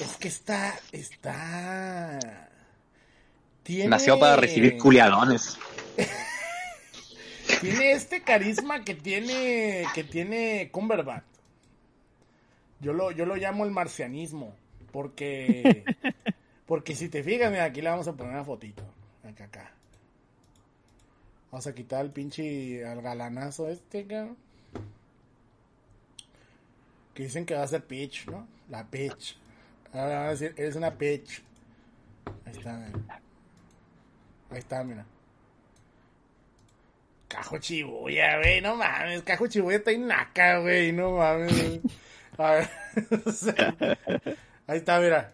es que está, está... Tiene... Nació para recibir culiadones. Tiene este carisma que tiene que tiene Cumberbatch. Yo lo yo lo llamo el marcianismo porque porque si te fijas, mira, aquí le vamos a poner una fotito acá acá. Vamos a quitar el pinche al galanazo este, cabrón. Que dicen que va a ser Peach, ¿no? La Peach. Ahora van a decir, eres una Peach. Ahí está, mira. Ahí está, mira. Cajo Chibuya, güey, no mames. Cajo Chibuya está en naca, güey, no mames. A ver, ahí está, mira.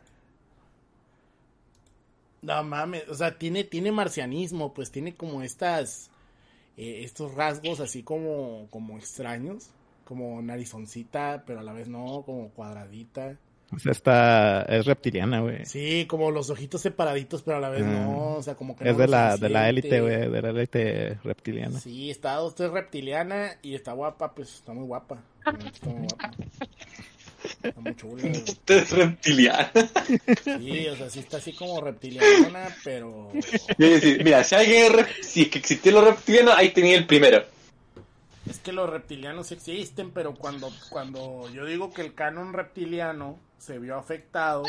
No mames, o sea, tiene, tiene marcianismo, pues tiene como estas, eh, estos rasgos así como, como extraños, como narizoncita, pero a la vez no, como cuadradita. O sea, está, es reptiliana, güey. Sí, como los ojitos separaditos, pero a la vez Ah. no, o sea, como que no Es de lo la, de la élite, güey, de la élite reptiliana. Sí, está, usted es reptiliana y está guapa, pues está muy guapa. Está muy guapa. Está muy chula. güey. Usted es reptiliano. Sí, o sea, sí está así como reptiliana, pero... Yo decir, Mira, si alguien si es que existían los reptilianos, ahí tenía el primero. Es que los reptilianos existen, pero cuando, cuando yo digo que el canon reptiliano se vio afectado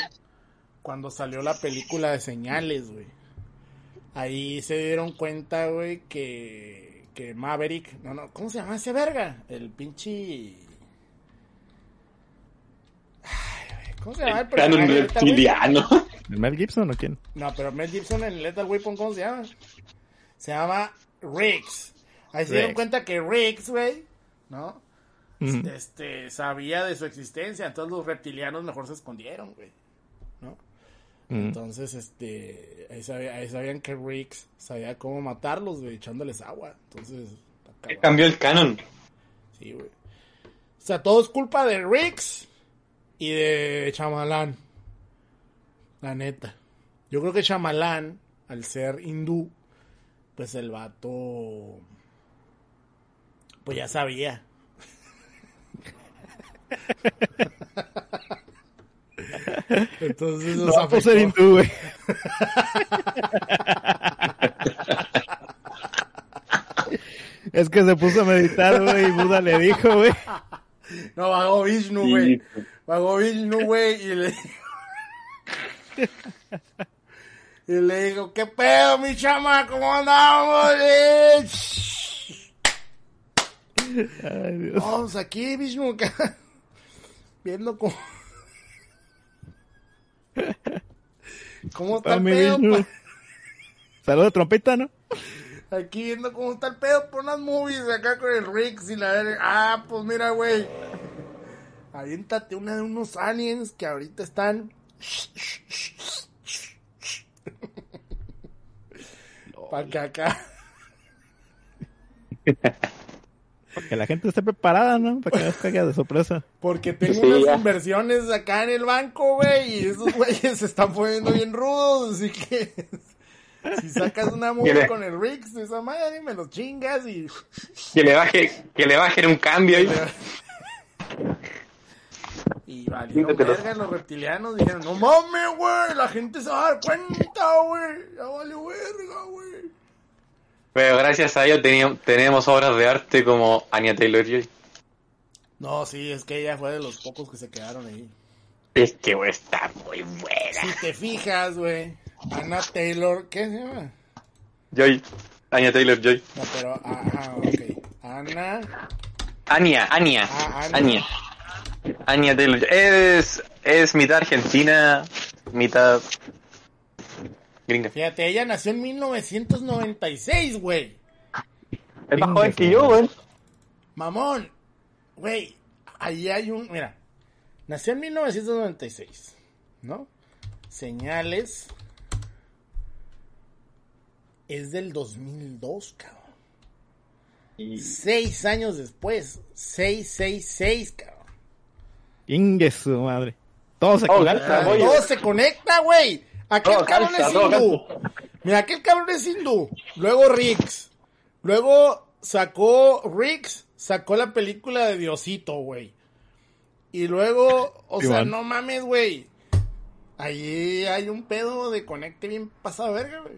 cuando salió la película de señales, güey. Ahí se dieron cuenta, güey, que, que Maverick, no, no, ¿cómo se llama ese verga? El pinche... Ay, güey, ¿Cómo se llama el personaje reptiliano. ¿El Mel Gibson o quién? No, pero Mel Gibson en Lethal Weapon, ¿cómo se llama? Se llama Riggs. Ahí se dieron cuenta que Riggs, güey, ¿no? Ujú. Este, sabía de su existencia, entonces los reptilianos mejor se escondieron, güey, ¿no? Entonces, este, ahí, sabía- ahí sabían que Riggs sabía cómo matarlos, güey, echándoles agua. Entonces, cabrón. Cambió el canon. Sí, güey. O sea, todo es culpa de Riggs y de Chamalán. La neta. Yo creo que Chamalán, al ser hindú, pues el vato. Pues ya sabía. Entonces No ser afectó. hindú, güey. Es que se puso a meditar, güey, y Buda le dijo, güey. No, vagó Vishnu, güey. Pagó Vishnu, güey, y le Y le dijo, ¿qué pedo, mi chama? ¿Cómo andamos? eh?" Ay, Dios. Vamos aquí, Vishnu, acá. Viendo cómo... ¿Cómo está el pedo? Pa- Saludos trompeta, ¿no? Aquí viendo cómo está el pedo por unas movies acá con el Riggs y la. Ah, pues mira, güey. Aviéntate una de unos aliens que ahorita están. Pa' que acá. Que la gente esté preparada, ¿no? Para que no les caiga de sorpresa. Porque tengo Sí, unas ya. inversiones acá en el banco, güey, y esos güeyes se están poniendo bien rudos, así que si sacas una movie con el Rix de esa madre, me los chingas y... Que le baje, que le bajen un cambio ahí. Y valieron verga los reptilianos, dijeron, no mames, güey, la gente se va a dar cuenta, güey, ya vale verga, güey. Pero gracias a ello teníamos, tenemos obras de arte como Anya Taylor-Joy. No, sí, es que ella fue de los pocos que se quedaron ahí. Es que güey, está muy buena. Si te fijas, güey, Anna Taylor, ¿qué se llama? Joy. Anya Taylor-Joy. No, pero, ajá, ok. Ana, Anya, Anya. Ah, Anya. Anya. Anya Taylor. Es, es mitad argentina, mitad gringa. fíjate, ella nació en 1996, güey. Es más joven que yo, güey. Mamón, güey, ahí hay un, mira, nació en 1996, ¿no? Señales es del 2002, cabrón. Seis años después, seis, seis, seis, cabrón. Ingue su madre. Todo se Oh, conecta. Ah, todo se conecta, güey. Aquel cabrón calza, es hindú. Mira, aquel cabrón es hindú. Luego Rix. Luego sacó Rix, sacó la película de Diosito, güey. Y luego, o sea, no mames, güey. Allí hay un pedo de conecte bien pasado verga, güey.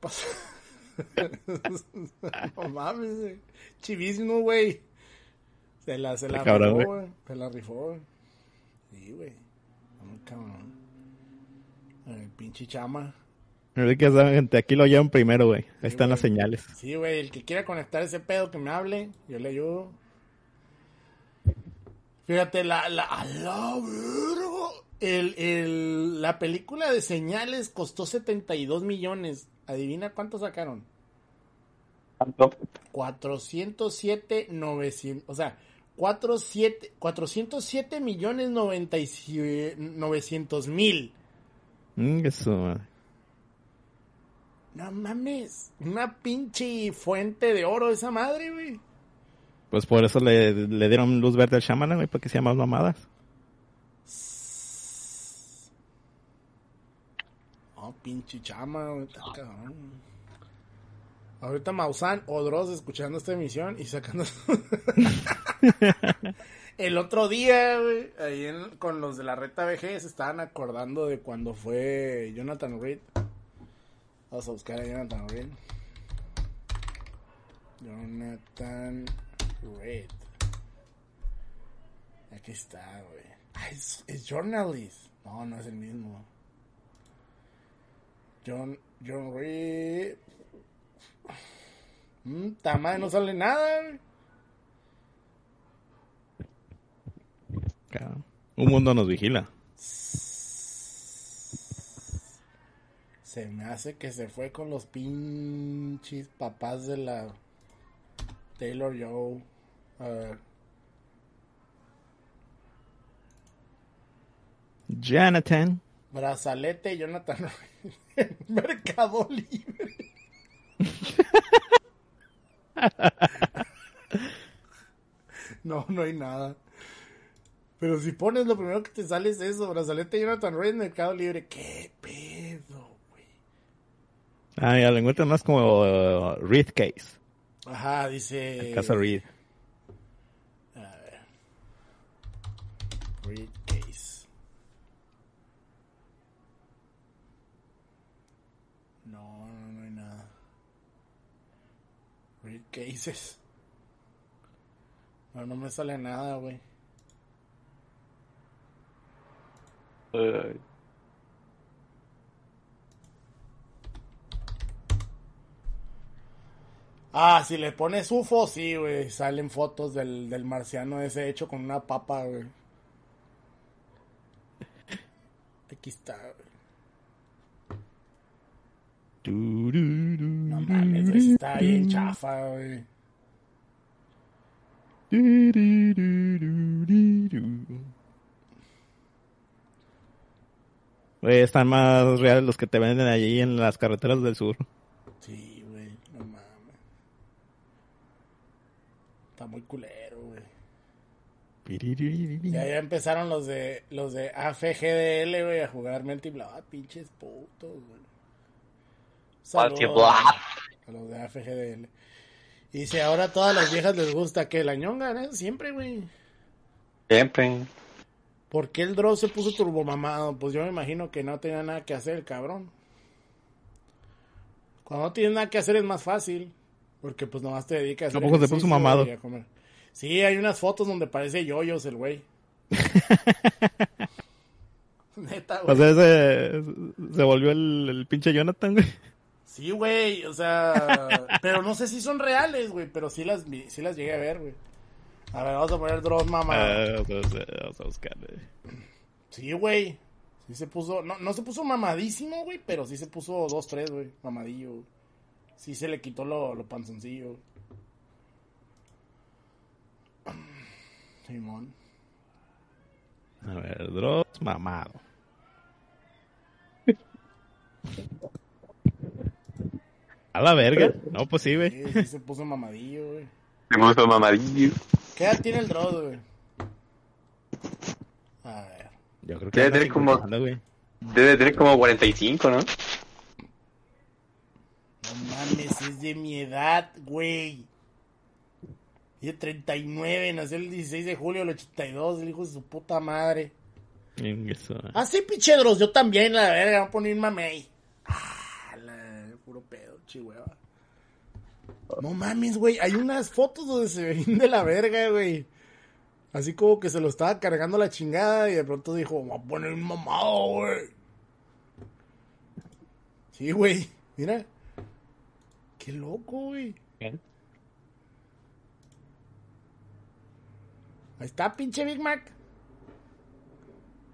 Pas- no mames, güey. Chivísimo, güey. Se la, se la Cabrón, rifó, güey. Se la rifó, güey. Sí, güey. Cabrón. El pinche chama. Que gente, aquí lo llevan primero, güey. Ahí están las señales. Sí, güey, el que quiera conectar ese pedo que me hable, yo le ayudo. Fíjate, la, la, a la verga. El, el, la película de señales costó 72 millones. Adivina cuánto sacaron. 407, 900, o sea, 47, 407 millones 97 900 mil. Su madre. No mames, una pinche fuente de oro esa madre, güey. Pues por eso le, le dieron luz verde al Shyamalan, güey, para que sea más mamadas. Oh, pinche chama, güey. Ahorita Maussan o Dross escuchando esta emisión y sacando. El otro día, güey, ahí con los de la reta VG se estaban acordando de cuando fue Jonathan Reed. Vamos a buscar a Jonathan Reed. Jonathan Reed. Aquí está, güey. Ah, es, journalist. No, no es el mismo. John, John Reed. Mm, ta madre, no sale nada. güey. Cabrón. Un mundo nos vigila. Se me hace que se fue con los pinches papás de la Taylor Joe. A ver. Jonathan. Brazalete Jonathan. Mercado Libre. no, no hay nada. Pero si pones lo primero que te sale es eso, brazalete Jonathan Reed, Mercado Libre. ¿Qué pedo, güey? Ah, ya lo encuentro más como uh, Reed Case. Ajá, dice... Casa Reed. Reed Case. No, no, no hay nada. Reed Cases. No, no me sale nada, güey. Ah, si le pones UFO, sí, güey. Salen fotos del, del marciano ese hecho con una papa, güey. Aquí está, güey. No mames, güey, está bien chafa, güey. Güey, están más reales los que te venden allí en las carreteras del sur. Sí, güey, no mames. está muy culero, güey. Ya, ya empezaron los de los de AFGDL, güey, a jugar Melty Blood, pinches putos, güey. Saludos. A los de AFGDL. Y dice, ahora a todas las viejas les gusta que la ñonga, ¿eh? Siempre, güey. Siempre. ¿Por qué el Dross se puso turbomamado? Pues yo me imagino que no tenía nada que hacer el cabrón. Cuando no tienes nada que hacer es más fácil. Porque pues nomás te dedicas a hacer ¿A poco se puso mamado? y a comer. Sí, hay unas fotos donde parece yoyos el güey. Neta, güey. O sea, se, se volvió el, el pinche Jonathan, güey. Sí, güey, o sea, pero no sé si son reales, güey, pero sí las, sí las llegué a ver, güey. A ver, vamos a poner Dross mamá. Ah, vamos a- vamos a buscar, güey. Sí, güey. Sí se puso, no, no se puso mamadísimo, güey, pero sí se puso dos, tres, güey, mamadillo. Sí se le quitó lo, lo panzoncillo. Simón. A ver, Dross mamado. A la verga. No, pues sí, güey. Sí, sí se puso mamadillo, güey. Se puso mamadillo. ¿Qué edad tiene el Dross, güey? A ver. Yo creo que Debe tener como- güey. Debe tener como 45, ¿no? No mames, es de mi edad, güey. Tiene 39, nació el 16 de julio del 82, el hijo de su puta madre. Eso. Ah, sí, pichedros, yo también, la verga, voy a poner mamey. Ah, la, puro pedo, chihuahua. No mames, güey, hay unas fotos donde se ven de la verga, güey. Así como que se lo estaba cargando la chingada y de pronto dijo, voy a poner un mamado, güey. Sí, güey, mira. Qué loco, güey. Ahí está, pinche Big Mac.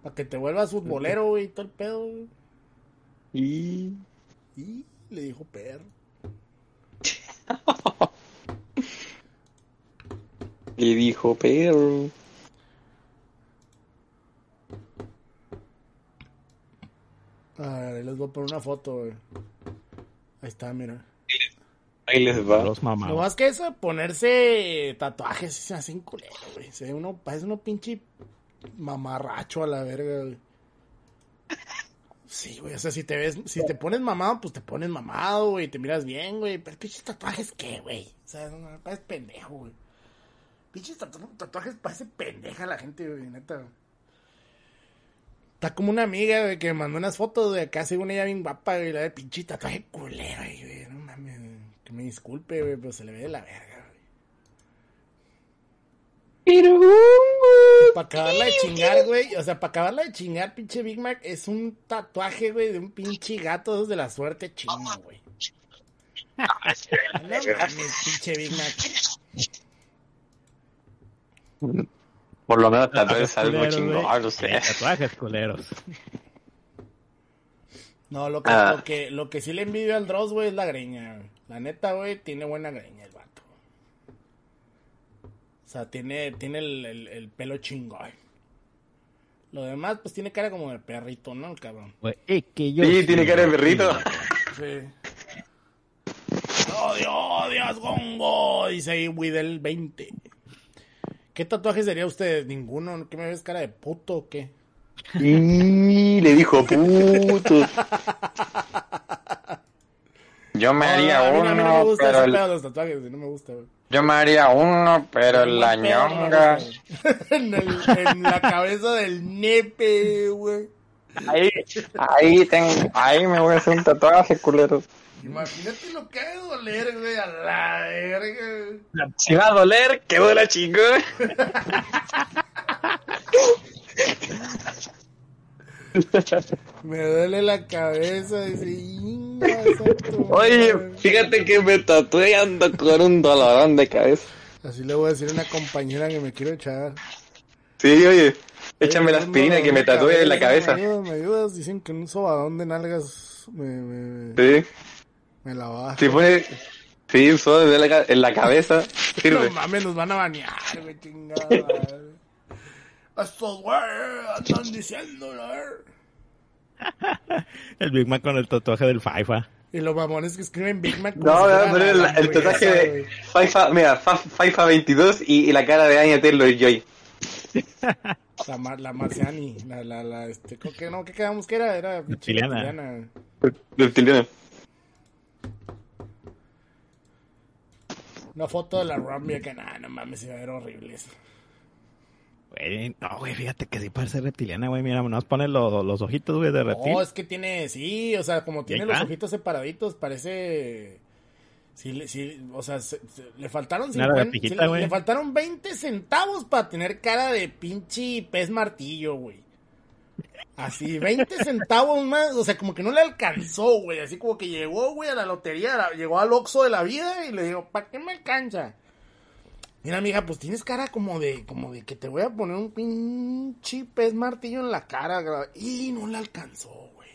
Para que te vuelvas futbolero, güey, todo el pedo, güey. Y... Y le dijo perro. Le dijo, pero... A ver, ahí les voy a poner una foto, güey. Ahí está, mira. Ahí les va. Dross Lo mamado. más que eso de ponerse tatuajes se hace un culero, güey. Se ve uno, parece uno pinche mamarracho a la verga, güey. Sí, güey, o sea, si te ves, si te pones mamado, pues te pones mamado, güey, te miras bien, güey. Pero pinches tatuajes, ¿qué, güey? O sea, no, parece pendejo, güey. Pinches tatu- tatuajes parece pendeja la gente, güey, neta. Está como una amiga, güey, que me mandó unas fotos de acá, según ella bien guapa, güey, la de pinche tatuaje culero, güey. No mames, que me disculpe, güey, pero se le ve de la verga, güey. Pero... Para acabarla de chingar, güey. O sea, para acabarla de chingar, pinche Big Mac, es un tatuaje, güey, de un pinche gato de la suerte chino, güey. No pinche Big Mac. Por lo menos tal vez algo chingón, güey. no sé. Tatuajes culeros. No, lo que, Ah. lo que, lo que sí le envidio al Dross, güey, es la greña, güey. La neta, güey, tiene buena greña el. O sea, tiene, tiene el, el, el pelo chingón. Lo demás, pues tiene cara como de perrito, ¿no? El cabrón. Eh, que yo Sí, tiene cara de perrito. Sí. ¡Odio, odias, gongo! Dice ahí Widel 20. ¿Qué tatuaje sería usted? Ninguno. ¿Qué me ves cara de puto o qué? Y le dijo, puto. Yo me haría Ah, a mí, a mí no me uno, gusta pero ese el- pedo de los tatuajes, no me gusta, güey. Yo me haría uno, pero en la ñonga. en, el- en la cabeza del nepe, güey. Ahí, ahí tengo, ahí me voy a hacer un tatuaje, culero. Imagínate lo que ha de doler, güey, a la verga. Si va a doler, que duela chingón. Me duele la cabeza. Dice, "Inga, esa tu Oye, madre". fíjate que me tatué y ando con un dolorón de cabeza. Así le voy a decir a una compañera que me quiero echar. Sí, oye, échame la Un aspirina que me tatué en la cabeza. Me ayudas, me ayudas. Dicen que un sobadón de nalgas me, me, Sí, me la baja. si pone, sí, desde la, en la cabeza, No sirve. mames, nos van a banear, güey, chingada. Estos güey andan diciendo, ¿no? El Big Mac con el tatuaje del FIFA. Y los mamones que escriben Big Mac. No, poner la- el, el tatuaje de. FIFA, mira, Fa- FIFA 22 y, y la cara de Anya Taylor Joy. La, mar, la Marciani. La, la, la, este, ¿con ¿qué, no, ¿Qué quedamos que era? Era Reptiliana. reptiliana. Una foto de la Rumble que nada, no mames, iba a ver horrible eso. Güey, no, güey, fíjate que sí parece reptiliana, güey. Mira, nos pone los, los ojitos, güey, de reptil. No, es que tiene, sí, o sea, como tiene los ojitos separaditos, parece... Sí, sí, o sea, se- se- le faltaron Una 50, lagartijita, sí, le- faltaron 20 centavos para tener cara de pinche pez martillo, güey. Así, 20 centavos más, o sea, como que no le alcanzó, güey. Así como que llegó, güey, a la lotería, la- llegó al Oxxo de la vida y le digo, ¿para qué me alcanza? Mira, mija, pues tienes cara como de, como de que te voy a poner un pinche pez martillo en la cara. Y no le alcanzó, güey.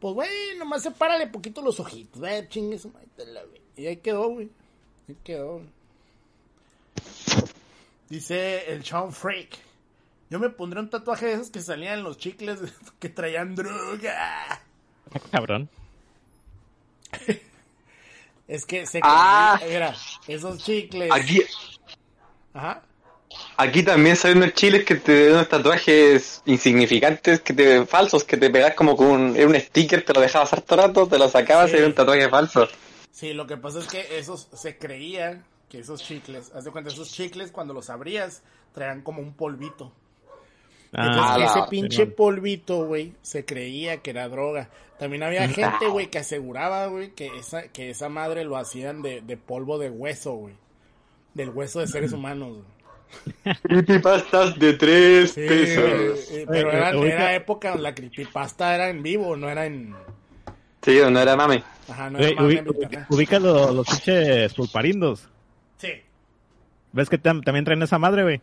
Pues, güey, nomás sepárale poquito los ojitos, güey, chingue su la ve. Y ahí quedó, güey. Ahí quedó. Dice el Sean Freak. Yo me pondré un tatuaje de esos que salían en los chicles que traían droga. Cabrón. Es que se Ah. Mira, esos chicles. Aquí, Ajá. aquí también salen unos chiles que te dan unos tatuajes insignificantes, que te, falsos, que te pegas como con un, un sticker, te lo dejabas harto rato, te lo sacabas Sí. y era un tatuaje falso. Sí, lo que pasa es que esos se creía que esos chicles, haz de cuenta, esos chicles cuando los abrías traían como un polvito. Entonces Ah, ese pinche polvito, güey, se creía que era droga. También había gente, güey, que aseguraba, güey, que esa, que esa madre lo hacían de, de polvo de hueso, güey. Del hueso de seres humanos, güey. Creepypastas de tres Sí, pesos. güey, eh, pero Eh, era, era época, la creepypasta era en vivo, no era en... Sí, no era mame. Ajá, no era mame ubica los, los pinches pulparindos. Sí. ¿Ves que tam- también traen esa madre, güey?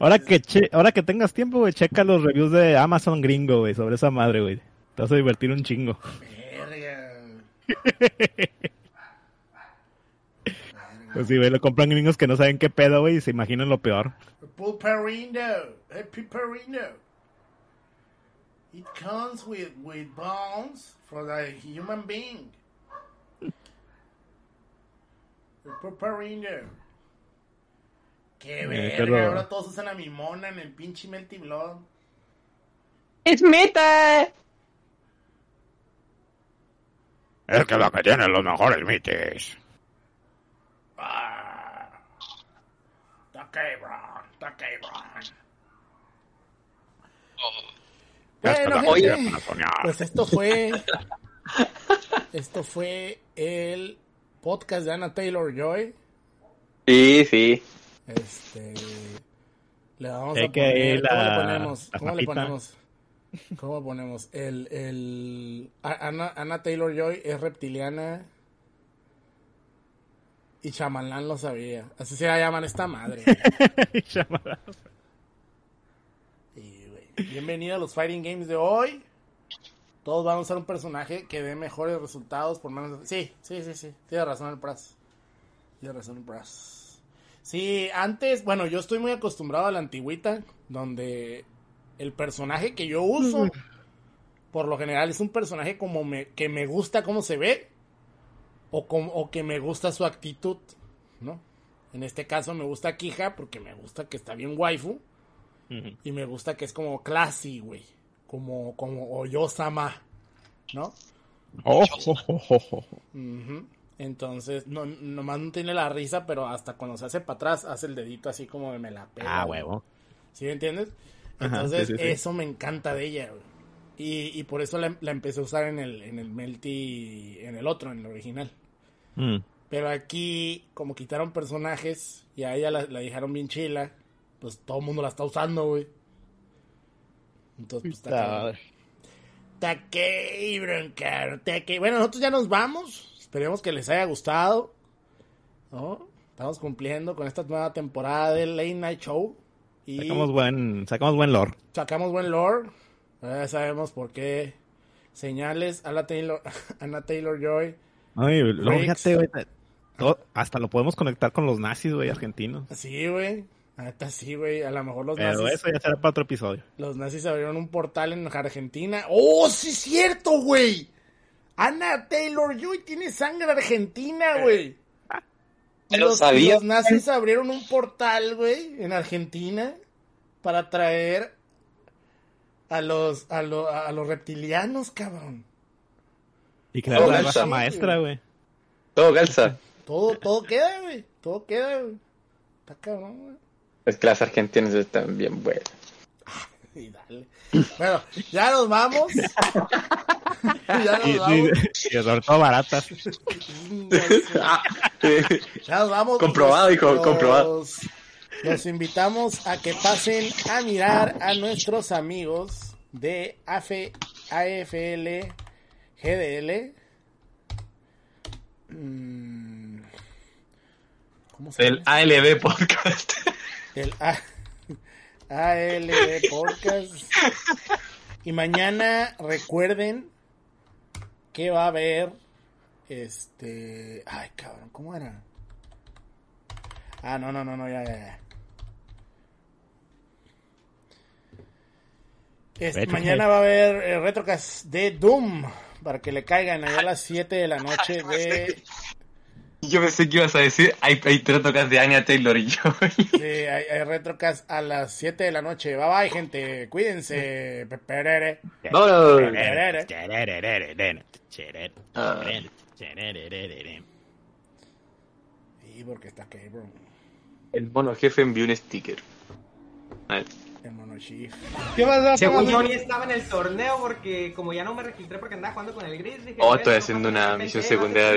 Ahora que, che- ahora que tengas tiempo, güey, checa los reviews de Amazon gringo, güey, sobre esa madre, güey. Te vas a divertir un chingo. Verga. Pues sí, güey, lo compran gringos que no saben qué pedo, güey, y se imaginan lo peor. Pulperino, a pulperino. It comes with, with bones for the human being. El pulperino. Qué Eh, verga, pero- ahora todos usan a mi mona en el pinche Melty Blood. ¡Es meta! Es que la que tiene los mejores mites. Ah. Está cabrón, está cabrón. Bueno, gente, pues esto fue. Esto fue el podcast de Anna Taylor Joy. Sí, sí. Este. Le vamos a poner. ¿Cómo la- le ponemos? la ¿Cómo le ponemos? ¿Cómo ponemos? El. el a- Anna, Anna Taylor Joy es reptiliana. Y Chamalán lo sabía. Así se llaman esta madre. Y, güey, Bienvenido a los Fighting Games de hoy. Todos vamos a usar un personaje que dé mejores resultados por menos. Sí, sí, sí, sí. Tiene razón el Pras. Tiene razón el Pras. Sí, antes, bueno, yo estoy muy acostumbrado a la antigüita, donde el personaje que yo uso, por lo general, es un personaje como me, que me gusta cómo se ve, o, como, o que me gusta su actitud, ¿no? En este caso me gusta Kija porque me gusta que está bien waifu. Y me gusta que es como classy, güey. Como, como Oyosama, ¿no? Oh, oh, oh, oh. Entonces, no, nomás no tiene la risa, pero hasta cuando se hace para atrás, hace el dedito así como de me la pela. Ah, huevo. ¿Sí me entiendes? Ajá, Entonces, sí, sí, sí. eso me encanta de ella, güey. Y, y por eso la, la empecé a usar en el, en el Melty, en el otro, en el original. Mm. Pero aquí, como quitaron personajes y a ella la, la dejaron bien chila, pues todo el mundo la está usando, güey. Entonces, pues está cabrón, cabrón, está ca- Bueno, nosotros ya nos vamos. Esperemos que les haya gustado. ¿No? Estamos cumpliendo con esta nueva temporada del Late Night Show. Y Sacamos buen, sacamos buen lore. sacamos buen lore. Ya sabemos por qué. Señales a la Taylor, Ana Taylor Joy. Ay, fíjate, güey, todo- hasta lo podemos conectar con los nazis, güey, argentinos. Sí, güey. Neta, sí, güey. A lo mejor los Pero nazis, eso ya será para otro episodio. los nazis abrieron un portal en Argentina. ¡Oh, sí, cierto, güey! Ana Taylor Joy tiene sangre argentina, güey. Los, sabía- los nazis abrieron un portal, güey, en Argentina para traer a los, a, lo- a los reptilianos, cabrón. Y crear Oh, la raza maestra, güey. Todo calza. Todo, todo queda, güey. Todo queda, güey. Está cabrón, güey. Es que las argentinas están bien buenas. Y dale. Bueno, ya nos vamos. ya nos Y, vamos. y, y sobre todo baratas. Ya nos vamos. Comprobado, Los- hijo, comprobado. Los invitamos a que pasen a mirar a nuestros amigos de AF, AFL GDL. Mm, ¿Cómo se El llama? ALB Podcast. El A- ALB Podcast. Y mañana recuerden que va a haber este. Ay, cabrón, ¿cómo era? Ah, no, no, no, no, ya, ya, ya. Este, mañana va a haber eh, Retrocast de Doom para que le caigan allá a las 7 de la noche de Yo pensé que ibas a decir, hay, hay tres tocas de Anya Taylor y yo. Sí, hay, hay retrocast a las 7 de la noche. Bye bye, gente. Cuídense. Vámonos. Sí, porque está cabrón. El mono jefe envió un sticker. El mono chief. ¿Qué pasa? Según yo ni estaba en el torneo porque como ya no me registré porque andaba jugando con el Gris, dije... Oh, estoy haciendo una misión secundaria